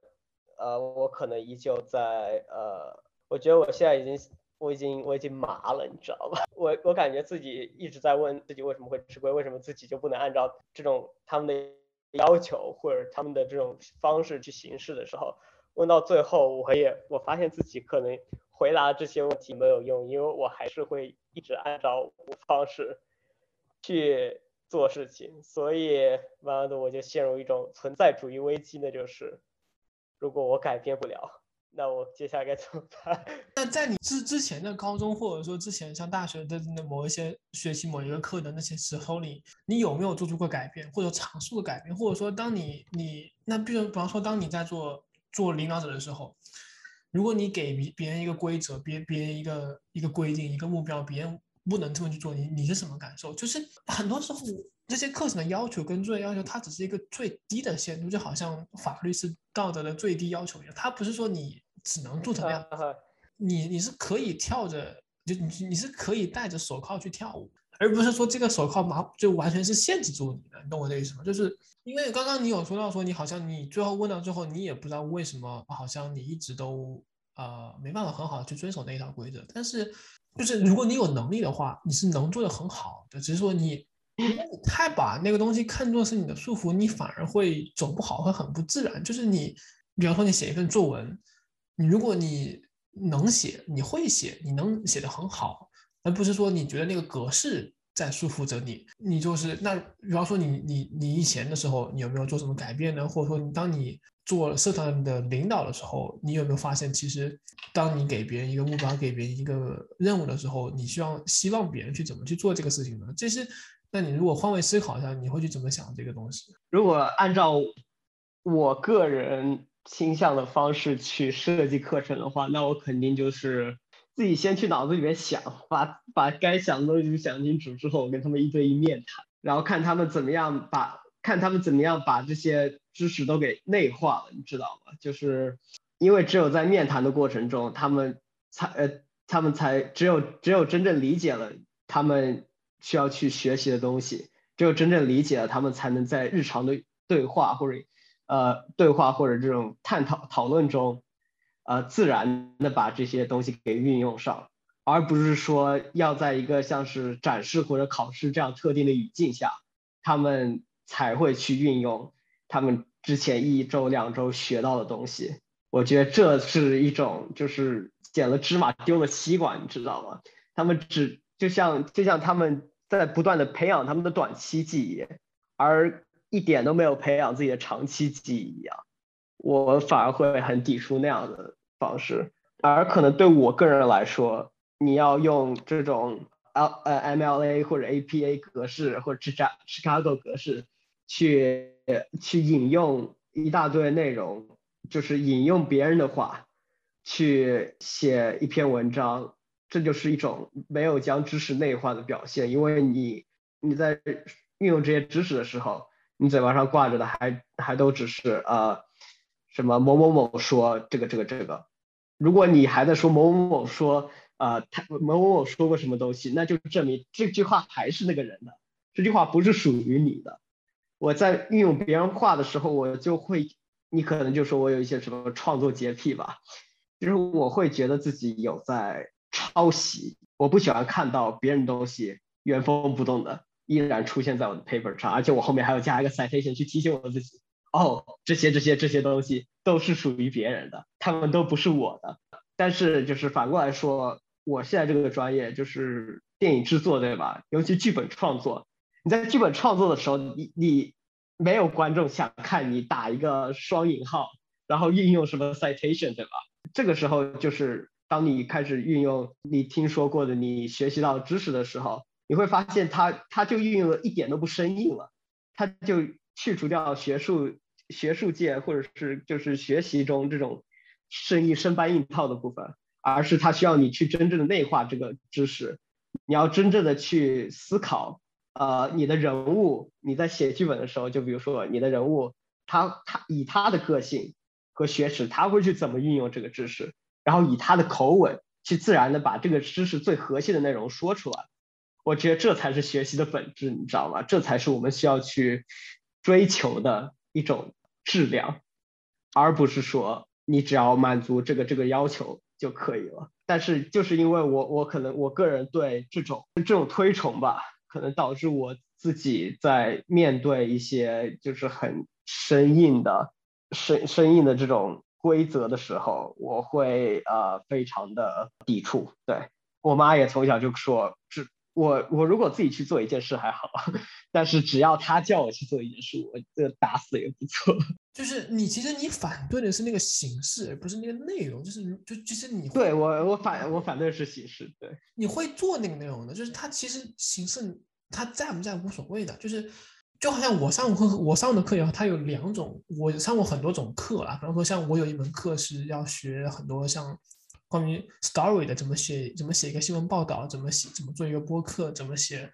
呃，我可能依旧在，呃，我觉得我现在已经，我已经，我已经麻了，你知道吧？我我感觉自己一直在问自己为什么会吃亏，为什么自己就不能按照这种他们的。要求或者他们的这种方式去行事的时候，问到最后，我也我发现自己可能回答这些问题没有用，因为我还是会一直按照我方式去做事情，所以慢慢的我就陷入一种存在主义危机，那就是如果我改变不了。那我接下来该怎么办？那在你之之前的高中，或者说之前上大学的那某一些学习某一个课的那些时候里，你有没有做出过改变，或者尝试过改变？或者说，当你你那比如比方说，当你在做做领导者的时候，如果你给别别人一个规则，别别人一个一个规定，一个目标，别人不能这么去做，你你是什么感受？就是很多时候。这些课程的要求跟作业要求，它只是一个最低的限度，就好像法律是道德的最低要求一样。它不是说你只能做成那样，你你是可以跳着，就你你是可以戴着手铐去跳舞，而不是说这个手铐麻就完全是限制住你的。你懂我的意思吗？就是因为刚刚你有说到说你好像你最后问到最后，你也不知道为什么，好像你一直都呃没办法很好的去遵守那一套规则。但是就是如果你有能力的话，你是能做的很好的，只是说你。你太把那个东西看作是你的束缚，你反而会走不好，会很不自然。就是你，比方说你写一份作文，你如果你能写，你会写，你能写得很好，而不是说你觉得那个格式在束缚着你。你就是那，比方说你你你以前的时候，你有没有做什么改变呢？或者说，你当你做社团的领导的时候，你有没有发现，其实当你给别人一个目标，给别人一个任务的时候，你希望希望别人去怎么去做这个事情呢？这是。那你如果换位思考一下，你会去怎么想这个东西？如果按照我个人倾向的方式去设计课程的话，那我肯定就是自己先去脑子里面想，把把该想的东西想清楚之后，我跟他们一对一面谈，然后看他们怎么样把看他们怎么样把这些知识都给内化了，你知道吗？就是因为只有在面谈的过程中，他们才呃他们才只有只有真正理解了他们。需要去学习的东西，只有真正理解了，他们才能在日常的对话或者呃对话或者这种探讨讨论中，呃自然的把这些东西给运用上。而不是说要在一个像是展示或者考试这样特定的语境下，他们才会去运用他们之前一周两周学到的东西。我觉得这是一种就是捡了芝麻丢了西瓜，你知道吗？他们只就像就像他们在不断的培养他们的短期记忆，而一点都没有培养自己的长期记忆一样。我反而会很抵触那样的方式，而可能对我个人来说，你要用这种 L 呃 MLA 或者 APA 格式或者 Chicago 格式去去引用一大堆内容，就是引用别人的话去写一篇文章，这就是一种没有将知识内化的表现。因为你你在运用这些知识的时候，你嘴巴上挂着的还还都只是呃。什么某某某说这个这个这个，如果你还在说某某某说啊他某某某说过什么东西，那就证明这句话还是那个人的，这句话不是属于你的。我在运用别人话的时候，我就会，你可能就说我有一些什么创作洁癖吧，就是我会觉得自己有在抄袭，我不喜欢看到别人东西原封不动的依然出现在我的 paper 上，而且我后面还要加一个 citation 去提醒我自己。哦，这些这些这些东西都是属于别人的，他们都不是我的。但是就是反过来说，我现在这个专业就是电影制作，对吧？尤其剧本创作，你在剧本创作的时候，你你没有观众想看你打一个双引号，然后运用什么 citation，对吧？这个时候就是当你开始运用你听说过的、你学习到知识的时候，你会发现它它就运用的一点都不生硬了，它就去除掉学术。学术界或者是就是学习中这种生硬生搬硬套的部分，而是它需要你去真正的内化这个知识，你要真正的去思考，呃，你的人物你在写剧本的时候，就比如说你的人物，他他以他的个性和学识，他会去怎么运用这个知识，然后以他的口吻去自然的把这个知识最核心的内容说出来。我觉得这才是学习的本质，你知道吗？这才是我们需要去追求的一种。质量，而不是说你只要满足这个这个要求就可以了。但是就是因为我我可能我个人对这种这种推崇吧，可能导致我自己在面对一些就是很生硬的生生硬的这种规则的时候，我会呃非常的抵触。对我妈也从小就说，只我我如果自己去做一件事还好。但是只要她叫我去做一件事，我这打死也不做。就是你其实你反对的是那个形式，而不是那个内容。就是就其实你对我我反我反对是形式，对。你会做那个内容的，就是它其实形式它在不在无所谓的。就是就好像我上课我上的课也好，它有两种，我上过很多种课啊。比方说像我有一门课是要学很多像关于 story 的，怎么写怎么写一个新闻报道，怎么写怎么做一个播客，怎么写。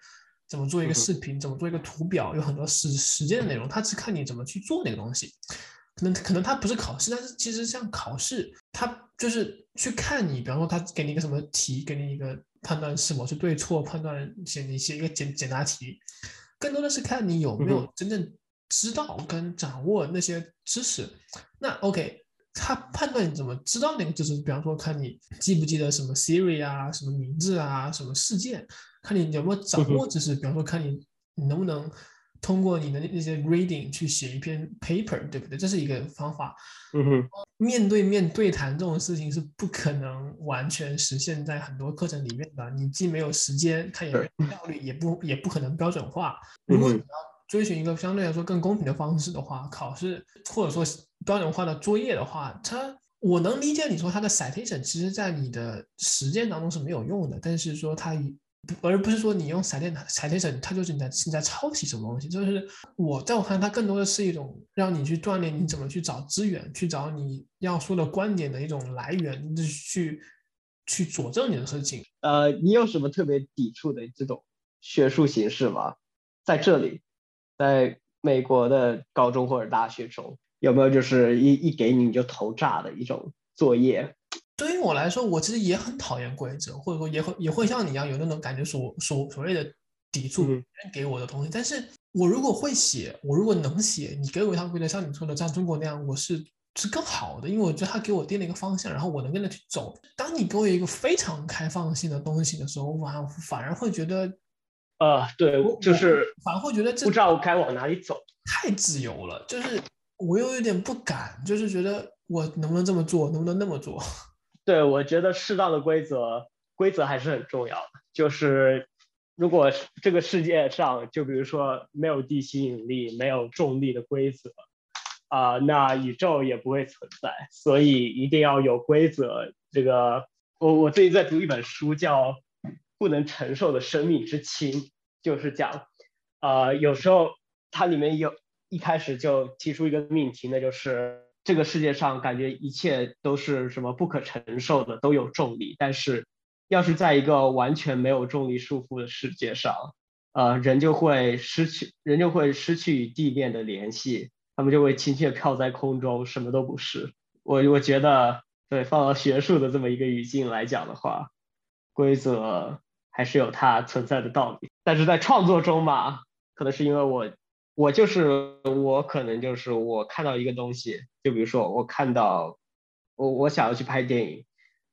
怎么做一个视频？怎么做一个图表？有很多实实践的内容，它只看你怎么去做那个东西。可能可能它不是考试，但是其实像考试，它就是去看你。比方说，他给你一个什么题，给你一个判断是否是对错，判断写你写一个简简答题，更多的是看你有没有真正知道跟掌握那些知识。那 OK，他判断你怎么知道那个知识，比方说看你记不记得什么 Siri 啊，什么名字啊，什么事件。看你有没有掌握知识，比方说看你你能不能通过你的那些 reading 去写一篇 paper，对不对？这是一个方法。嗯哼。面对面对谈这种事情是不可能完全实现在很多课程里面的。你既没有时间，它也没有效率，也不也不可能标准化。如果你要追寻一个相对来说更公平的方式的话，考试或者说标准化的作业的话，它我能理解你说它的 citation，其实在你的实践当中是没有用的，但是说它而不是说你用闪电彩电整，它就是你在你在抄袭什么东西。就是我在我看，它更多的是一种让你去锻炼你怎么去找资源，去找你要说的观点的一种来源，去去佐证你的事情。呃，你有什么特别抵触的这种学术形式吗？在这里，在美国的高中或者大学中，有没有就是一一给你你就头炸的一种作业？对于我来说，我其实也很讨厌规则，或者说也会也会像你一样有那种感觉，所所所谓的抵触别人给我的东西。但是我如果会写，我如果能写，你给我一套规则，像你说的，像中国那样，我是是更好的，因为我觉得他给我定了一个方向，然后我能跟着去走。当你给我一个非常开放性的东西的时候，我反反而会觉得，呃，对，就是反而会觉得不知道该往哪里走，太自由了，就是我又有点不敢，就是觉得我能不能这么做，能不能那么做？对，我觉得适当的规则，规则还是很重要的。就是如果这个世界上，就比如说没有地心引力、没有重力的规则。啊，那宇宙也不会存在，所以一定要有规则。这个，我我最近在读一本书，叫《不能承受的生命之轻》，就是讲，啊，有时候它里面有一开始就提出一个命题，那就是这个世界上感觉一切都是什么不可承受的，都有重力，但是要是在一个完全没有重力束缚的世界上，呃，人就会失去，人就会失去与地面的联系。他们就会轻轻地飘在空中，什么都不是。我我觉得，对，放到学术的这么一个语境来讲的话，规则还是有它存在的道理。但是在创作中嘛，可能是因为我，我就是我，可能就是我看到一个东西，就比如说我看到我我想要去拍电影，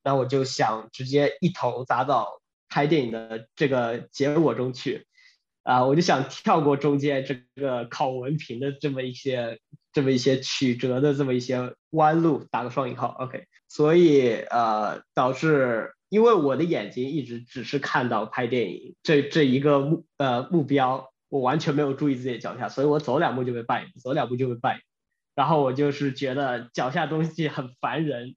那我就想直接一头扎到拍电影的这个结果中去。啊，我就想跳过中间这个考文凭的这么一些、这么一些曲折的这么一些弯路，打个双引号，OK。所以呃，导致因为我的眼睛一直只是看到拍电影这这一个目呃目标，我完全没有注意自己的脚下，所以我走两步就被绊，走两步就被绊。然后我就是觉得脚下东西很烦人，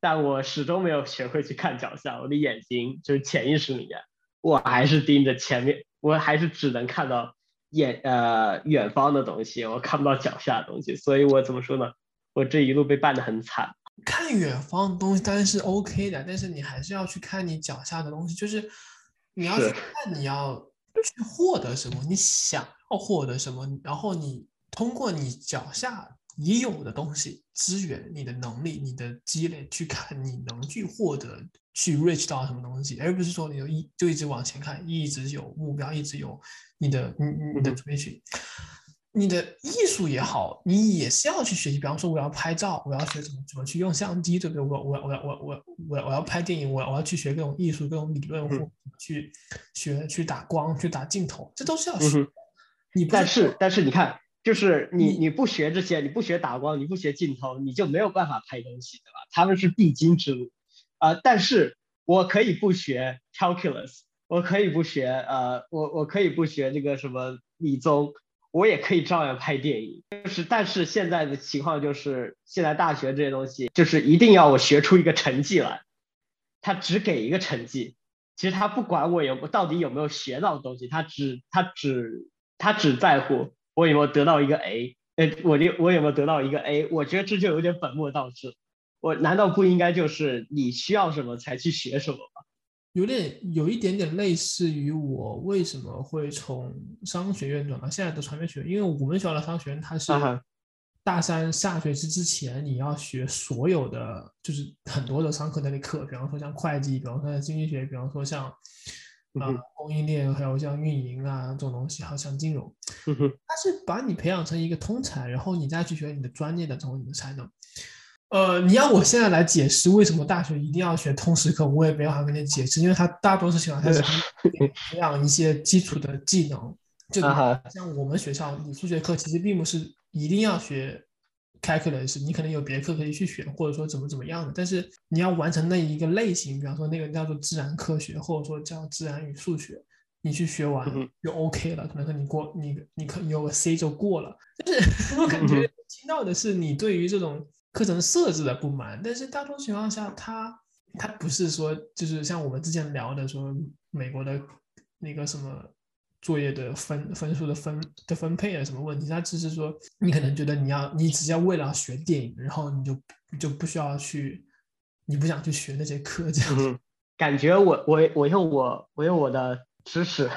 但我始终没有学会去看脚下，我的眼睛就是潜意识里面，我还是盯着前面。我还是只能看到眼呃远方的东西，我看不到脚下的东西，所以我怎么说呢？我这一路被绊得很惨。看远方的东西当然是 OK 的，但是你还是要去看你脚下的东西，就是你要去看你要去获得什么，你想要获得什么，然后你通过你脚下已有的东西资源、你的能力、你的积累去看你能去获得。去 reach 到什么东西，而不是说你就一就一直往前看，一直有目标，一直有你的你你的追寻。你的艺术也好，你也是要去学习。比方说，我要拍照，我要学怎么怎么去用相机，对不对？我我我我我我我要拍电影，我我要去学各种艺术、各种理论，或去学去打光、去打镜头，这都是要学。你但是但是你看，就是你你不学这些，你不学打光，你不学镜头，你就没有办法拍东西，对吧？他们是必经之路。啊，但是我可以不学 calculus，我可以不学，呃，我我可以不学那个什么理综，我也可以照样拍电影。就是，但是现在的情况就是，现在大学这些东西，就是一定要我学出一个成绩来，他只给一个成绩，其实他不管我有到底有没有学到东西，他只他只他只在乎我有没有得到一个 A，呃，我就我有没有得到一个 A，我觉得这就有点本末倒置。我难道不应该就是你需要什么才去学什么吗？有点有一点点类似于我为什么会从商学院转到现在的传媒学院，因为我们学校的商学院它是大三下学期之前你要学所有的就是很多的商科类的课，比方说像会计，比方说像经济学，比方说像啊供应链，还有像运营啊这种东西，还有像金融，它是把你培养成一个通才，然后你再去学你的专业的这种你的才能。呃，你要我现在来解释为什么大学一定要学通识课，我也没办法跟你解释，因为它大多数情况下是培养一些基础的技能。就像我们学校，你数学课其实并不是一定要学 calculus，你可能有别的课可以去选，或者说怎么怎么样的。但是你要完成那一个类型，比方说那个叫做自然科学，或者说叫自然与数学，你去学完就 OK 了。可能说你过你你可有个 C 就过了。但是 我感觉听到的是你对于这种。课程设置的不满，但是大多情况下，它它不是说就是像我们之前聊的说美国的那个什么作业的分分数的分的分配啊什么问题，它只是说你可能觉得你要你只要为了学电影，然后你就就不需要去，你不想去学那些课这样。感觉我我我用我我用我的。知识，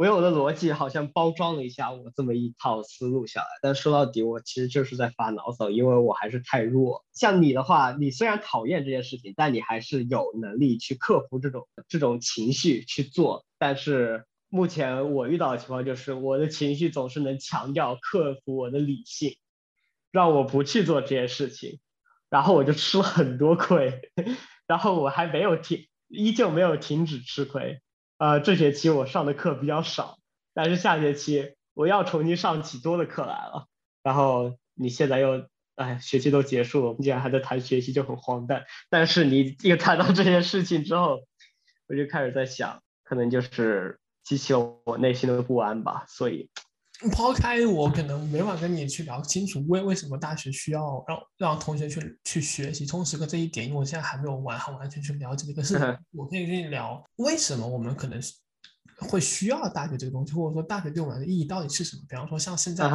我用我的逻辑好像包装了一下我这么一套思路下来，但说到底，我其实就是在发牢骚，因为我还是太弱。像你的话，你虽然讨厌这件事情，但你还是有能力去克服这种这种情绪去做。但是目前我遇到的情况就是，我的情绪总是能强调克服我的理性，让我不去做这件事情，然后我就吃了很多亏，然后我还没有停，依旧没有停止吃亏。呃，这学期我上的课比较少，但是下学期我要重新上起多的课来了。然后你现在又，哎，学期都结束了，我们竟然还在谈学习，就很荒诞。但是你一谈到这件事情之后，我就开始在想，可能就是激起了我内心的不安吧，所以。抛开我可能没法跟你去聊清楚为为什么大学需要让让同学去去学习充实个这一点，因为我现在还没有完完完全去了解这个事情。我可以跟你聊为什么我们可能会需要大学这个东西，或者说大学对我们的意义到底是什么？比方说像现在，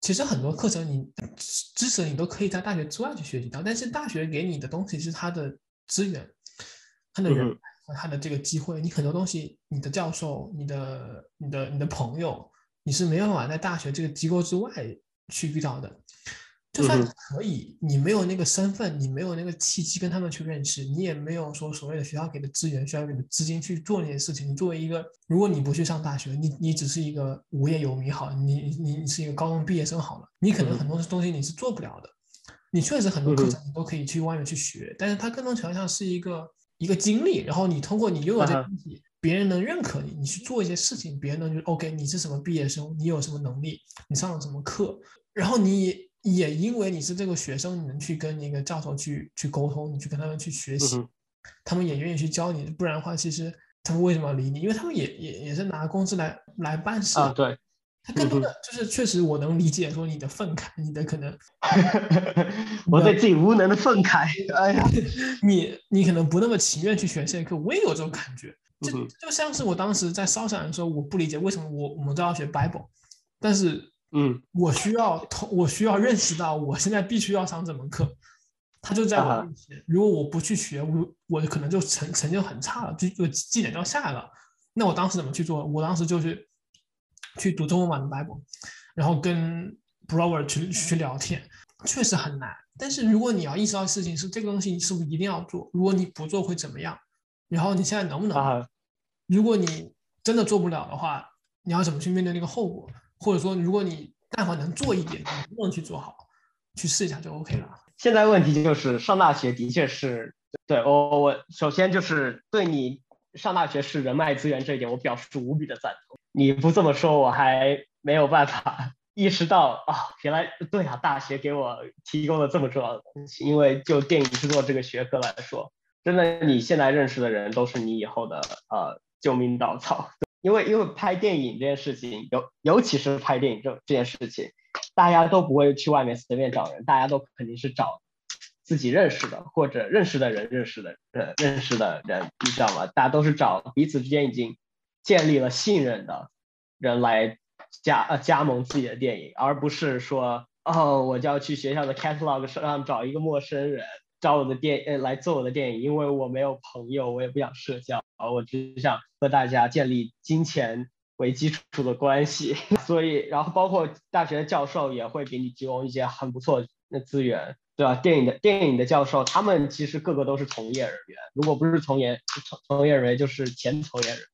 其实很多课程你知识你都可以在大学之外去学习到，但是大学给你的东西是它的资源、它的人和它的这个机会。你很多东西，你的教授、你的、你的、你的朋友。你是没办法在大学这个机构之外去遇到的，就算可以，你没有那个身份，你没有那个契机跟他们去认识，你也没有说所谓的学校给的资源、学校给的资金去做那些事情。你作为一个，如果你不去上大学，你你只是一个无业游民好，你你你是一个高中毕业生好了，你可能很多东西你是做不了的。你确实很多课程你都可以去外面去学，但是它更多情况下是一个一个经历，然后你通过你拥有这东西。别人能认可你，你去做一些事情，别人能就 OK，你是什么毕业生，你有什么能力，你上了什么课，然后你也也因为你是这个学生，你能去跟那个教授去去沟通，你去跟他们去学习，他们也愿意去教你，不然的话，其实他们为什么要理你？因为他们也也也是拿工资来来办事啊。对，他更多的就是确实我能理解说你的愤慨，你的可能，我对自己无能的愤慨。哎呀，你你可能不那么情愿去选这些课，我也有这种感觉。就就像是我当时在烧闪的时候，我不理解为什么我我们都要学 Bible，但是嗯，我需要同我需要认识到我现在必须要上这门课，他就在我面前。如果我不去学，我我可能就成成就很差了，就就绩点就要下来了。那我当时怎么去做？我当时就是去读中文版的 Bible，然后跟 Brother 去去聊天，确实很难。但是如果你要意识到事情是这个东西，你是不是一定要做？如果你不做会怎么样？然后你现在能不能？啊如果你真的做不了的话，你要怎么去面对那个后果？或者说，如果你但凡能做一点，能不能去做好，去试一下就 OK 了。现在问题就是上大学的确是对我我首先就是对你上大学是人脉资源这一点，我表示无比的赞同。你不这么说，我还没有办法意识到啊，原来对啊，大学给我提供了这么重要的东西。因为就电影制作这个学科来说。真的，你现在认识的人都是你以后的呃救命稻草。因为因为拍电影这件事情，尤尤其是拍电影这这件事情，大家都不会去外面随便找人，大家都肯定是找自己认识的或者认识的人认识的人认识的人，你知道吗？大家都是找彼此之间已经建立了信任的人来加呃加盟自己的电影，而不是说哦我就要去学校的 catalog 上找一个陌生人。找我的电呃来做我的电影，因为我没有朋友，我也不想社交，我只想和大家建立金钱为基础的关系。所以，然后包括大学的教授也会给你提供一些很不错的资源，对吧？电影的电影的教授，他们其实个个都是从业人员，如果不是从业从从业人员，就是前从业人员。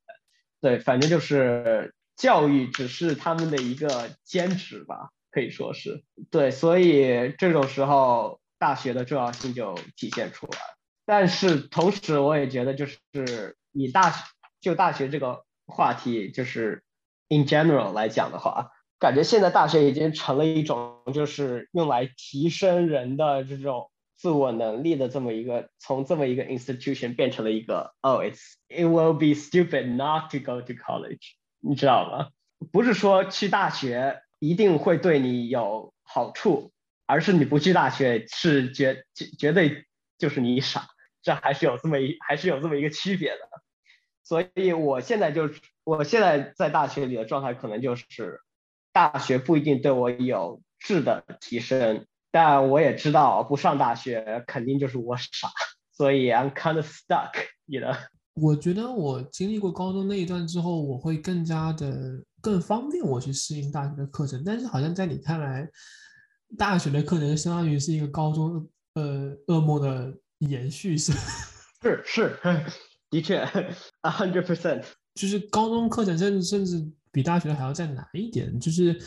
对，反正就是教育只是他们的一个兼职吧，可以说是对。所以这种时候。大学的重要性就体现出来，但是同时我也觉得，就是你大学就大学这个话题，就是 in general 来讲的话，感觉现在大学已经成了一种就是用来提升人的这种自我能力的这么一个，从这么一个 institution 变成了一个，oh it's it will be stupid not to go to college，你知道吗？不是说去大学一定会对你有好处。而是你不去大学是绝绝绝对就是你傻，这还是有这么一还是有这么一个区别的。所以我现在就我现在在大学里的状态可能就是，大学不一定对我有质的提升，但我也知道不上大学肯定就是我傻，所以 I'm kind of stuck，你呢？我觉得我经历过高中那一段之后，我会更加的更方便我去适应大学的课程，但是好像在你看来。大学的课程相当于是一个高中呃噩梦的延续，是是是，的确，a hundred percent，就是高中课程甚至甚至比大学还要再难一点。就是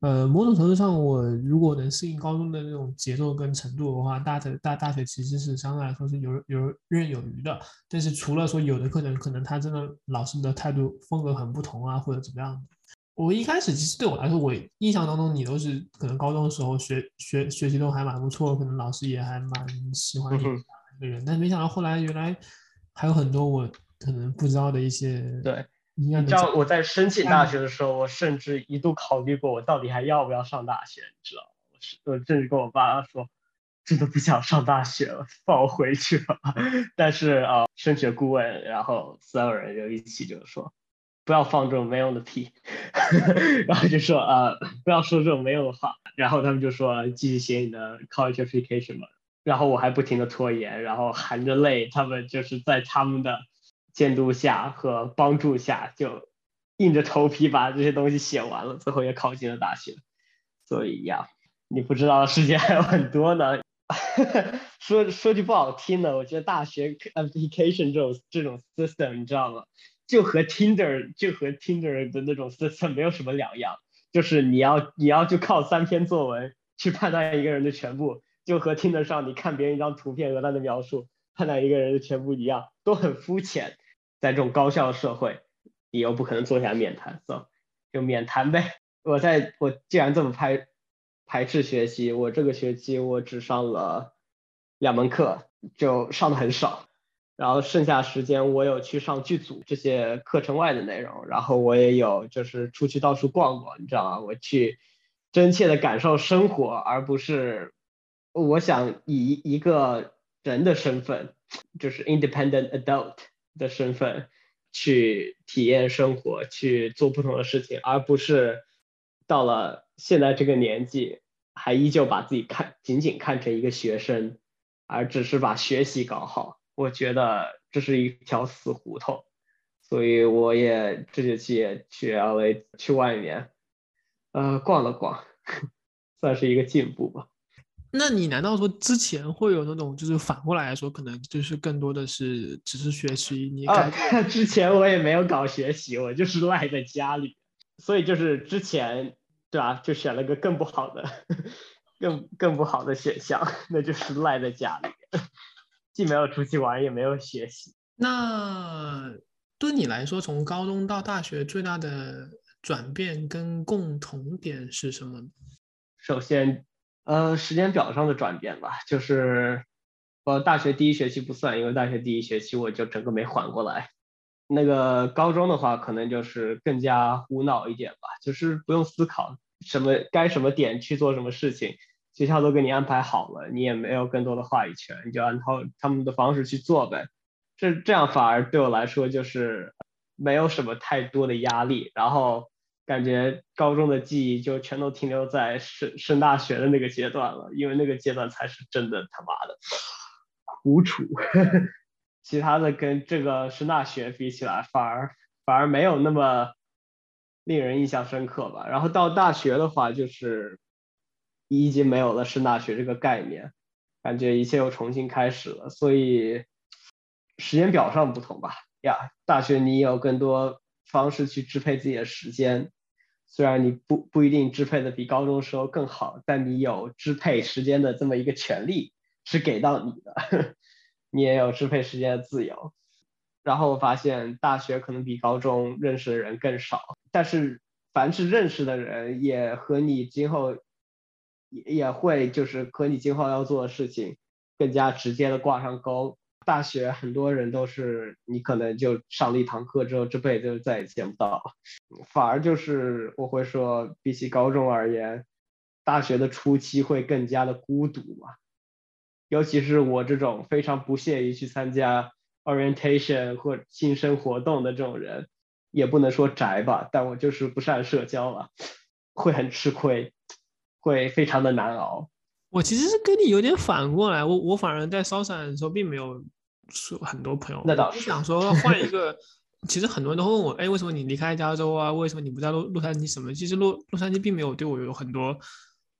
呃，某种程度上，我如果能适应高中的那种节奏跟程度的话，大大大大学其实是相对来说是游游刃有余的。但是除了说有的课程可能他真的老师的态度风格很不同啊，或者怎么样，我一开始其实对我来说，我印象当中你都是可能高中的时候学学学习都还蛮不错，可能老师也还蛮喜欢你这样一个人。但没想到后来原来还有很多我可能不知道的一些对。你知道我在申请大学的时候，我甚至一度考虑过我到底还要不要上大学，你知道吗？我是我甚至跟我爸说，真的不想上大学了，放我回去吧。但是啊，升学顾问，然后所有人就一起就是说，不要放这种没用的屁，然后就说啊，不要说这种没用的话。然后他们就说继续写你的 college application 吧。然后我还不停的拖延，然后含着泪，他们就是在他们的。监督下和帮助下，就硬着头皮把这些东西写完了，最后也考进了大学。所以呀，你不知道的事情还有很多呢。说说句不好听的，我觉得大学 application 这种这种 system，你知道吗？就和 Tinder 就和 Tinder 的那种色色没有什么两样，就是你要你要就靠三篇作文去判断一个人的全部，就和 Tinder 上你看别人一张图片和他的描述判断一个人的全部一样，都很肤浅。在这种高校社会，你又不可能坐下免谈，走就免谈呗。我在我既然这么排排斥学习，我这个学期我只上了两门课，就上的很少。然后剩下时间我有去上剧组这些课程外的内容，然后我也有就是出去到处逛逛，你知道吗？我去真切的感受生活，而不是我想以一个人的身份，就是 independent adult。的身份去体验生活，去做不同的事情，而不是到了现在这个年纪，还依旧把自己看仅仅看成一个学生，而只是把学习搞好。我觉得这是一条死胡同，所以我也这学期也去 LA 去外面，呃，逛了逛，算是一个进步吧。那你难道说之前会有那种，就是反过来说，可能就是更多的是只是学习？你啊，之前我也没有搞学习，我就是赖在家里，所以就是之前对吧，就选了个更不好的、更更不好的选项，那就是赖在家里，既没有出去玩，也没有学习。那对你来说，从高中到大学最大的转变跟共同点是什么？首先。呃，时间表上的转变吧，就是我大学第一学期不算，因为大学第一学期我就整个没缓过来。那个高中的话，可能就是更加无脑一点吧，就是不用思考什么该什么点去做什么事情，学校都给你安排好了，你也没有更多的话语权，你就按照他们的方式去做呗。这这样反而对我来说就是没有什么太多的压力，然后。感觉高中的记忆就全都停留在升升大学的那个阶段了，因为那个阶段才是真的他妈的苦楚，其他的跟这个升大学比起来，反而反而没有那么令人印象深刻吧。然后到大学的话，就是已经没有了升大学这个概念，感觉一切又重新开始了。所以时间表上不同吧，呀，大学你有更多方式去支配自己的时间。虽然你不不一定支配的比高中时候更好，但你有支配时间的这么一个权利是给到你的，你也有支配时间的自由。然后我发现大学可能比高中认识的人更少，但是凡是认识的人也和你今后也也会就是和你今后要做的事情更加直接的挂上钩。大学很多人都是你可能就上了一堂课之后，这辈子就再也见不到。反而就是我会说，比起高中而言，大学的初期会更加的孤独嘛。尤其是我这种非常不屑于去参加 orientation 或新生活动的这种人，也不能说宅吧，但我就是不善社交了，会很吃亏，会非常的难熬。我其实是跟你有点反过来，我我反而在烧伞的时候并没有。说很多朋友，那倒是想说 换一个。其实很多人都会问我，哎，为什么你离开加州啊？为什么你不在洛洛杉矶什么？其实洛洛杉矶并没有对我有很多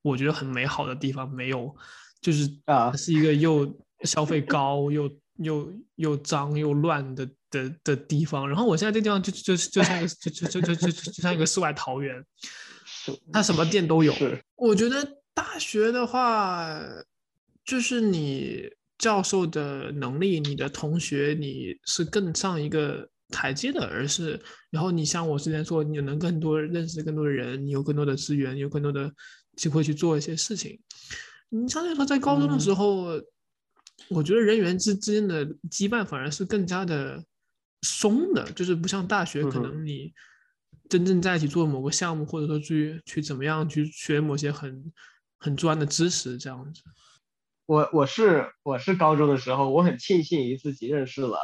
我觉得很美好的地方，没有，就是啊，是一个又消费高又又又脏又乱的的的地方。然后我现在这地方就就就像一个就就就就就就像一个世外桃源。他什么店都有。是，我觉得大学的话，就是你教授的能力，你的同学你是更上一个台阶的，而是然后你像我之前说，你能更多认识更多的人，你有更多的资源，有更多的机会去做一些事情。你相对来说，在高中的时候，我觉得人员之之间的羁绊反而是更加的松的，就是不像大学，可能你真正在一起做某个项目，或者说去去怎么样去学某些很很专的知识这样子。我我是我是高中的时候，我很庆幸于自己认识了，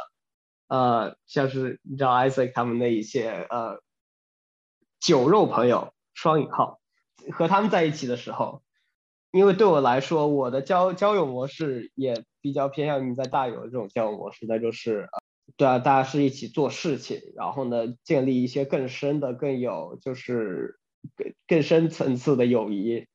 呃，像是你知道 Isaac 他们那一些呃酒肉朋友双引号，和他们在一起的时候。因为对我来说，我的交交友模式也比较偏向于在大有这种交友模式，那就是，对啊，大家是一起做事情，然后呢，建立一些更深的、更有就是更更深层次的友谊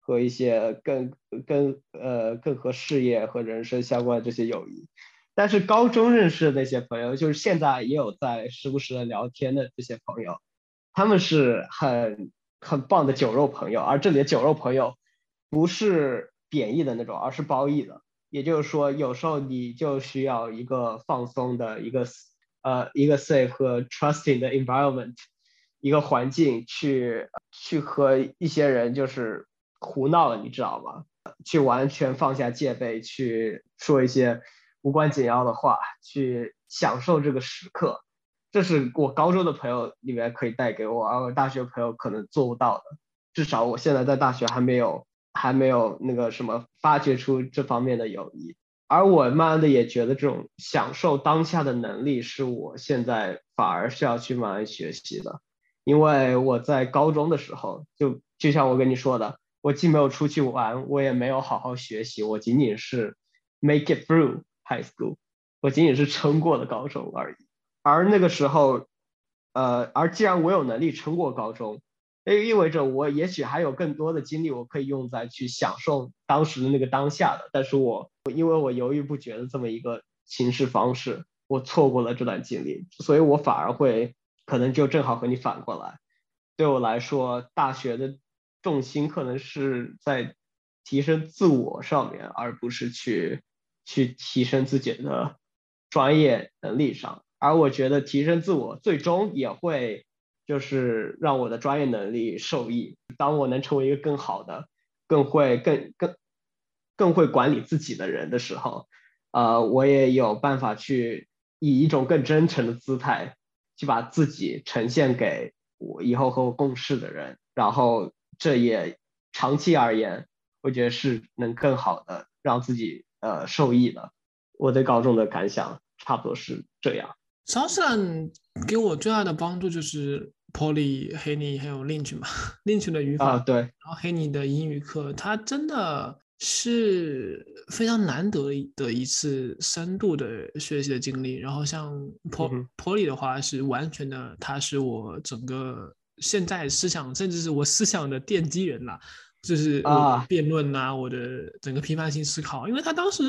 和一些更更呃更和事业和人生相关的这些友谊。但是高中认识的那些朋友，就是现在也有在时不时的聊天的这些朋友，他们是很很棒的酒肉朋友，而这里的酒肉朋友。不是贬义的那种，而是褒义的。也就是说，有时候你就需要一个放松的一个呃一个 safe 和 trusting 的 environment，一个环境去去和一些人就是胡闹，你知道吗？去完全放下戒备，去说一些无关紧要的话，去享受这个时刻。这是我高中的朋友里面可以带给我，而我大学朋友可能做不到的。至少我现在在大学还没有。还没有那个什么发掘出这方面的友谊，而我慢慢的也觉得这种享受当下的能力是我现在反而是要去慢慢学习的，因为我在高中的时候就就像我跟你说的，我既没有出去玩，我也没有好好学习，我仅仅是 make it through high school，我仅仅是撑过了高中而已。而那个时候，呃，而既然我有能力撑过高中。这意味着我也许还有更多的精力，我可以用在去享受当时的那个当下的。但是我因为我犹豫不决的这么一个行事方式，我错过了这段经历，所以我反而会可能就正好和你反过来。对我来说，大学的重心可能是在提升自我上面，而不是去去提升自己的专业能力上。而我觉得提升自我最终也会。就是让我的专业能力受益。当我能成为一个更好的、更会、更更更会管理自己的人的时候，呃，我也有办法去以一种更真诚的姿态去把自己呈现给我以后和我共事的人。然后，这也长期而言，我觉得是能更好的让自己呃受益的。我对高中的感想差不多是这样。超市兰给我最大的帮助就是。Poly、Henny 还有 Lynch 嘛，Lynch 的语法，对，然后 Henny 的英语课，他真的是非常难得的一次深度的学习的经历。然后像 Poly 的话，是完全的，他是我整个现在思想，甚至是我思想的奠基人啦，就是辩论啊，我的整个批判性思考。因为他当时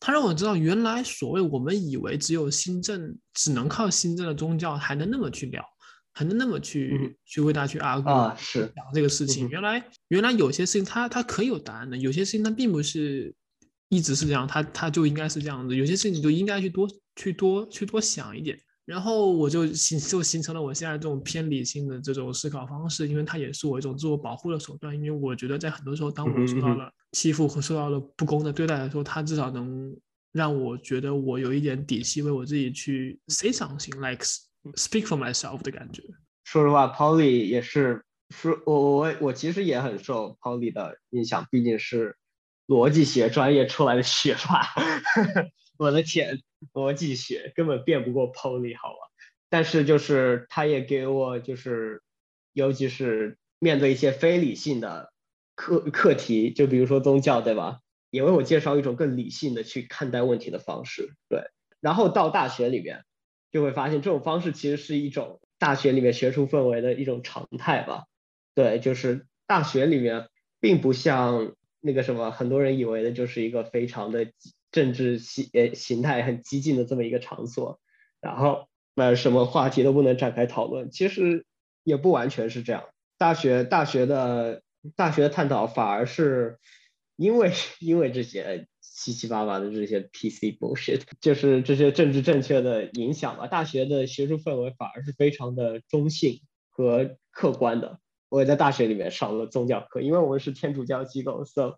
他让我知道，原来所谓我们以为只有新政，只能靠新政的宗教还能那么去聊。还能那么去去为他去 argue 啊，是讲这个事情。原来原来有些事情他他可以有答案的，有些事情他并不是一直是这样，他他就应该是这样子。有些事情你就应该去多去多去多想一点。然后我就形就形成了我现在这种偏理性的这种思考方式，因为它也是我一种自我保护的手段。因为我觉得在很多时候，当我受到了欺负和受到了不公的对待的时候，它至少能让我觉得我有一点底气，为我自己去 say something like。Speak for myself 的感觉。说实话，Polly 也是说，我我我其实也很受 Polly 的影响，毕竟是逻辑学专业出来的学霸。我的天，逻辑学根本变不过 Polly，好吧？但是就是他也给我就是，尤其是面对一些非理性的课课题，就比如说宗教，对吧？也为我介绍一种更理性的去看待问题的方式。对，然后到大学里面。就会发现这种方式其实是一种大学里面学术氛围的一种常态吧。对，就是大学里面并不像那个什么很多人以为的，就是一个非常的政治形形态很激进的这么一个场所，然后呃什么话题都不能展开讨论。其实也不完全是这样。大学大学的大学的探讨反而是因为因为这些七七八八的这些 PC bullshit，就是这些政治正确的影响吧。大学的学术氛围反而是非常的中性和客观的。我也在大学里面上了宗教课，因为我们是天主教机构，so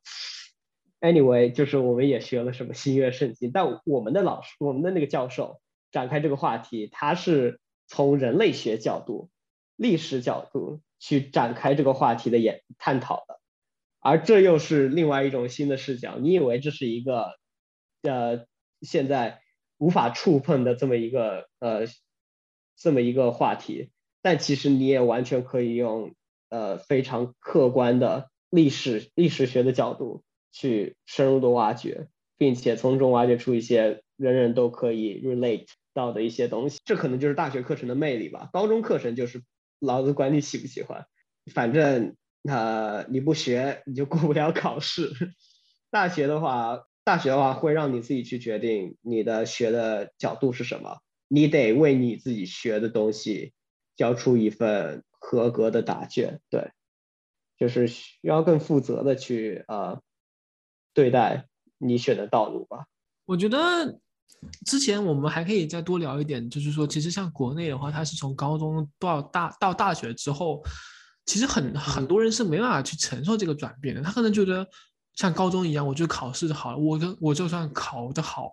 anyway，就是我们也学了什么新约圣经。但我们的老师，我们的那个教授展开这个话题，他是从人类学角度、历史角度去展开这个话题的研探讨的，而这又是另外一种新的视角。你以为这是一个呃现在无法触碰的这么一个呃这么一个话题，但其实你也完全可以用。呃，非常客观的历史历史学的角度去深入的挖掘，并且从中挖掘出一些人人都可以 relate 到的一些东西。这可能就是大学课程的魅力吧。高中课程就是老子管你喜不喜欢，反正呃你不学你就过不了考试。大学的话，大学的话会让你自己去决定你的学的角度是什么，你得为你自己学的东西交出一份。合格的答卷，对，就是需要更负责的去呃对待你选的道路吧。我觉得之前我们还可以再多聊一点，就是说，其实像国内的话，它是从高中到大到大学之后，其实很很多人是没办法去承受这个转变的。他可能觉得像高中一样，我就考试就好了，我跟我就算考得好，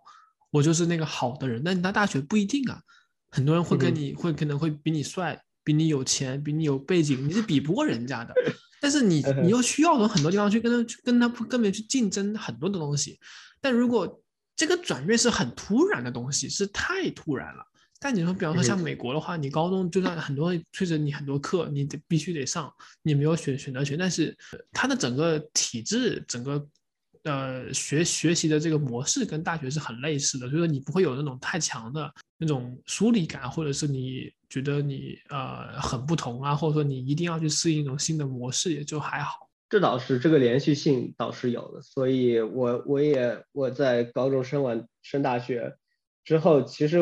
我就是那个好的人。但你到大学不一定啊，很多人会跟你会可能会比你帅。比你有钱，比你有背景，你是比不过人家的。但是你你又需要从很多地方去跟他去跟他跟别人去竞争很多的东西。但如果这个转变是很突然的东西，是太突然了。但你说，比方说像美国的话，你高中就算很多催着你很多课，你得必须得上，你没有选选择权。但是它的整个体制，整个。呃，学学习的这个模式跟大学是很类似的，所以说你不会有那种太强的那种疏离感，或者是你觉得你呃很不同啊，或者说你一定要去适应一种新的模式，也就还好。这倒是这个连续性倒是有的，所以我我也我在高中升完升大学之后，其实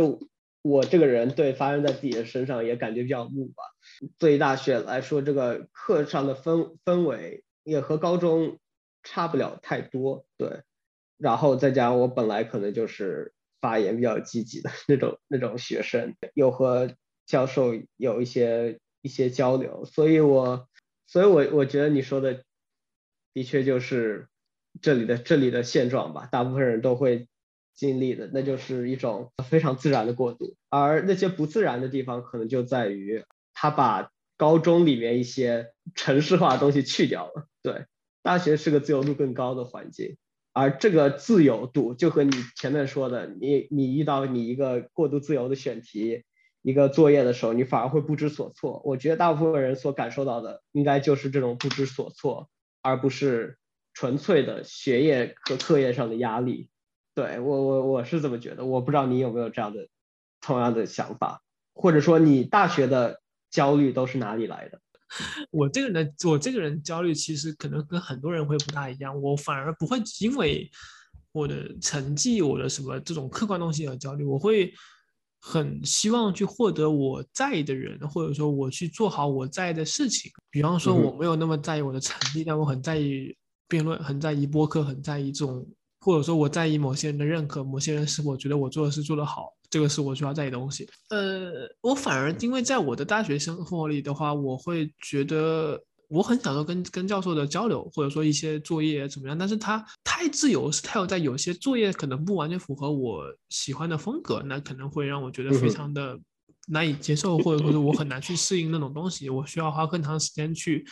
我这个人对发生在自己的身上也感觉比较木吧。对于大学来说，这个课上的氛氛围也和高中。差不了太多，对，然后再加上我本来可能就是发言比较积极的那种那种学生，又和教授有一些一些交流，所以我所以我我觉得你说的的确就是这里的这里的现状吧，大部分人都会经历的，那就是一种非常自然的过渡，而那些不自然的地方可能就在于他把高中里面一些城市化的东西去掉了，对。大学是个自由度更高的环境，而这个自由度就和你前面说的，你你遇到你一个过度自由的选题，一个作业的时候，你反而会不知所措。我觉得大部分人所感受到的，应该就是这种不知所措，而不是纯粹的学业和课业上的压力。对我我我是这么觉得，我不知道你有没有这样的同样的想法，或者说你大学的焦虑都是哪里来的？我这个人，我这个人焦虑，其实可能跟很多人会不大一样。我反而不会因为我的成绩、我的什么这种客观东西而焦虑。我会很希望去获得我在意的人，或者说我去做好我在意的事情。比方说，我没有那么在意我的成绩，但我很在意辩论，很在意播客，很在意这种，或者说我在意某些人的认可，某些人是否觉得我做的事做得好。这个是我需要在意的东西。呃，我反而因为在我的大学生活里的话，我会觉得我很享受跟跟教授的交流，或者说一些作业怎么样。但是他太自由，是他有在有些作业可能不完全符合我喜欢的风格，那可能会让我觉得非常的难以接受，或者说是我很难去适应那种东西。我需要花更长时间去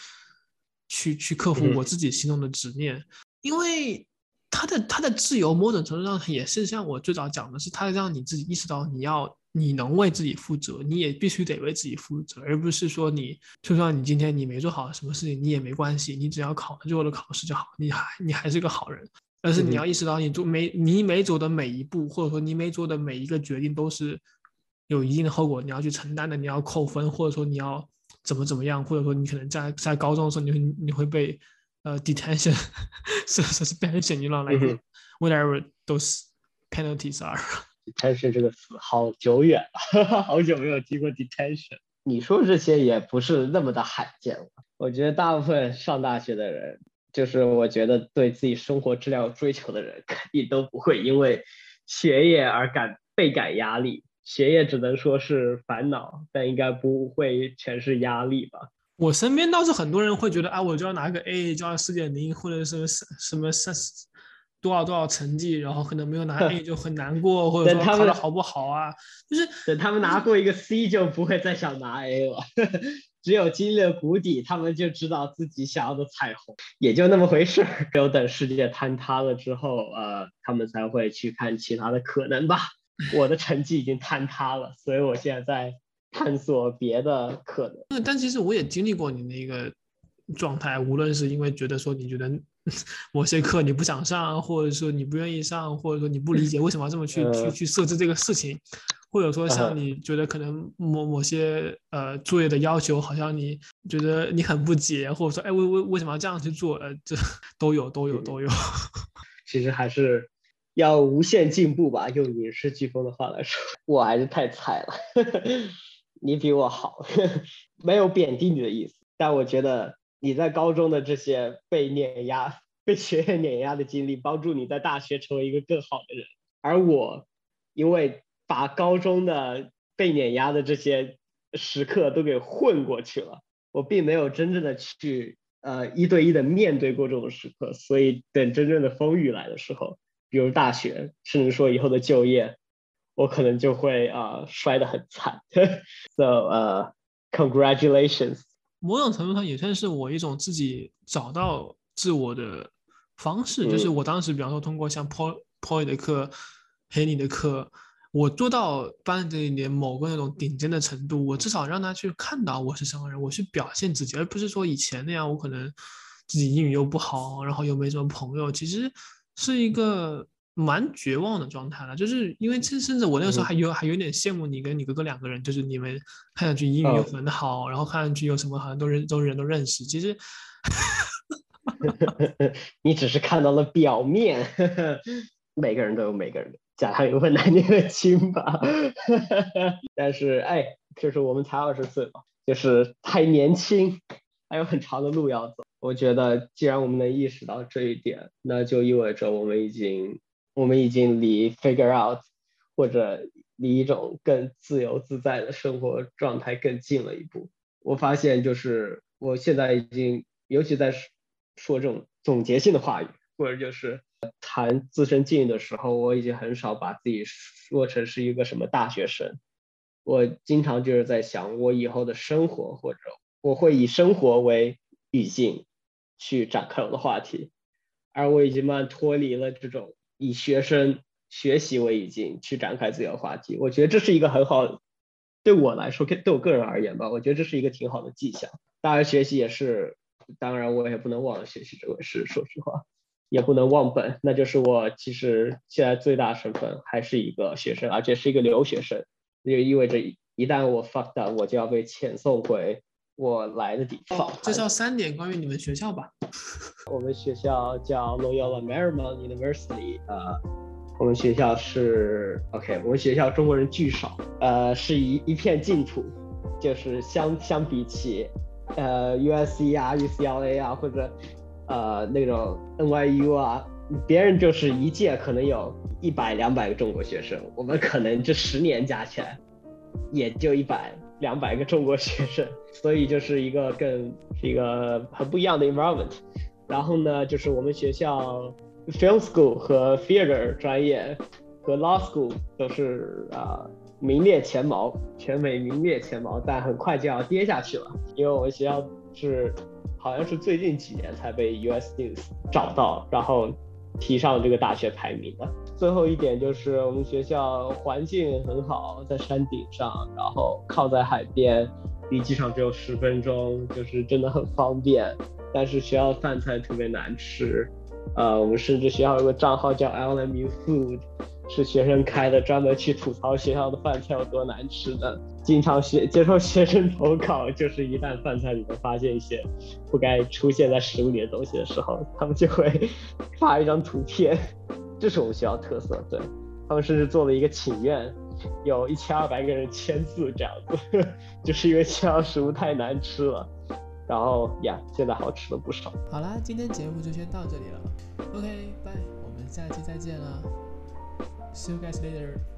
去去克服我自己心中的执念，因为。他的他的自由，某种程度上也是像我最早讲的，是他让你自己意识到你要你能为自己负责，你也必须得为自己负责，而不是说你就算你今天你没做好什么事情，你也没关系，你只要考了最后的考试就好，你还你还是个好人。但是你要意识到，你做每你每走的每一步，或者说你每做的每一个决定，都是有一定的后果，你要去承担的，你要扣分，或者说你要怎么怎么样，或者说你可能在在高中的时候，你会你会被。呃，detention 是是 suspension，你 know like whatever those penalties are。detention 这个词好久远了，好久没有听过 detention。你说这些也不是那么的罕见了。我觉得大部分上大学的人，就是我觉得对自己生活质量有追求的人，肯定都不会因为学业而感倍感压力。学业只能说是烦恼，但应该不会全是压力吧。我身边倒是很多人会觉得啊，我就要拿个 A，就要四点零，或者是什么三多少多少成绩，然后可能没有拿 A 就很难过，或者说考的好不好啊？就是等他们拿过一个 C，就不会再想拿 A 了。只有经历了谷底，他们就知道自己想要的彩虹也就那么回事。只有等世界坍塌了之后，呃，他们才会去看其他的可能吧。我的成绩已经坍塌了，所以我现在在探索别的可能。但其实我也经历过你那个状态，无论是因为觉得说你觉得 某些课你不想上，或者说你不愿意上，或者说你不理解为什么要这么去去去设置这个事情，或者说像你觉得可能某某些呃作业的要求，好像你觉得你很不解，或者说哎为为为什么要这样去做？呃，这都有都有都有。其实还是。要无限进步吧，用影视飓风的话来说，我还是太菜了。你比我好，没有贬低你的意思。但我觉得你在高中的这些被碾压、被学业碾压的经历，帮助你在大学成为一个更好的人。而我，因为把高中的被碾压的这些时刻都给混过去了，我并没有真正的去呃一对一的面对过这种时刻，所以等真正的风雨来的时候。比如大学，甚至说以后的就业，我可能就会啊摔得很惨。So 呃，congratulations。某种程度上也算是我一种自己找到自我的方式，就是我当时比方说通过像 Paul Paul 的课、Henny 的课，我做到班里面某个那种顶尖的程度，我至少让他去看到我是什么人，我去表现自己，而不是说以前那样，我可能自己英语又不好，然后又没什么朋友，其实。是一个蛮绝望的状态了，就是因为甚甚至我那个时候还有还有点羡慕你跟你哥哥两个人，就是你们看上去英语又很好，然后看上去有什么好像都人都人都认识，其实 你只是看到了表面，每个人都有每个人的家长有份难念的经吧，但是哎，就是我们才二十岁嘛，就是太年轻。还有很长的路要走。我觉得，既然我们能意识到这一点，那就意味着我们已经，我们已经离 figure out 或者离一种更自由自在的生活状态更近了一步。我发现，就是我现在已经，尤其在说这种总结性的话语，或者就是谈自身境遇的时候，我已经很少把自己说成是一个什么大学生。我经常就是在想，我以后的生活或者。我会以生活为语境去展开我的话题，而我已经慢慢脱离了这种以学生学习为语境去展开自己的话题。我觉得这是一个很好，对我来说，对我个人而言吧，我觉得这是一个挺好的迹象。当然，学习也是，当然我也不能忘了学习这回事。说实话，也不能忘本，那就是我其实现在最大身份还是一个学生，而且是一个留学生，也意味着一旦我 fucked up，我就要被遣送回。我来的地方，介绍三点关于你们学校吧。我们学校叫 Loyola Marymount University，呃，我们学校是 OK，我们学校中国人巨少，呃，是一一片净土，就是相相比起，呃，USC 啊、UCLA 啊或者呃那种 NYU 啊，别人就是一届可能有一百两百个中国学生，我们可能这十年加起来也就一百。两百个中国学生，所以就是一个更是一个很不一样的 environment。然后呢，就是我们学校 film school 和 theater 专业和 law school 都是啊名列前茅，全美名列前茅，但很快就要跌下去了，因为我们学校是好像是最近几年才被 US News 找到，然后。提上这个大学排名的。最后一点就是我们学校环境很好，在山顶上，然后靠在海边，离机场只有十分钟，就是真的很方便。但是学校饭菜特别难吃，呃，我们甚至学校有个账号叫 LMU Food。是学生开的，专门去吐槽学校的饭菜有多难吃的。经常学接受学生投稿，就是一旦饭菜里面发现一些不该出现在食物里的东西的时候，他们就会发一张图片。这是我们学校特色，对他们甚至做了一个请愿，有一千二百个人签字这样子，就是因为学校食物太难吃了。然后呀，现在好吃了不少。好啦，今天节目就先到这里了。OK，拜，我们下期再见了。See you guys later.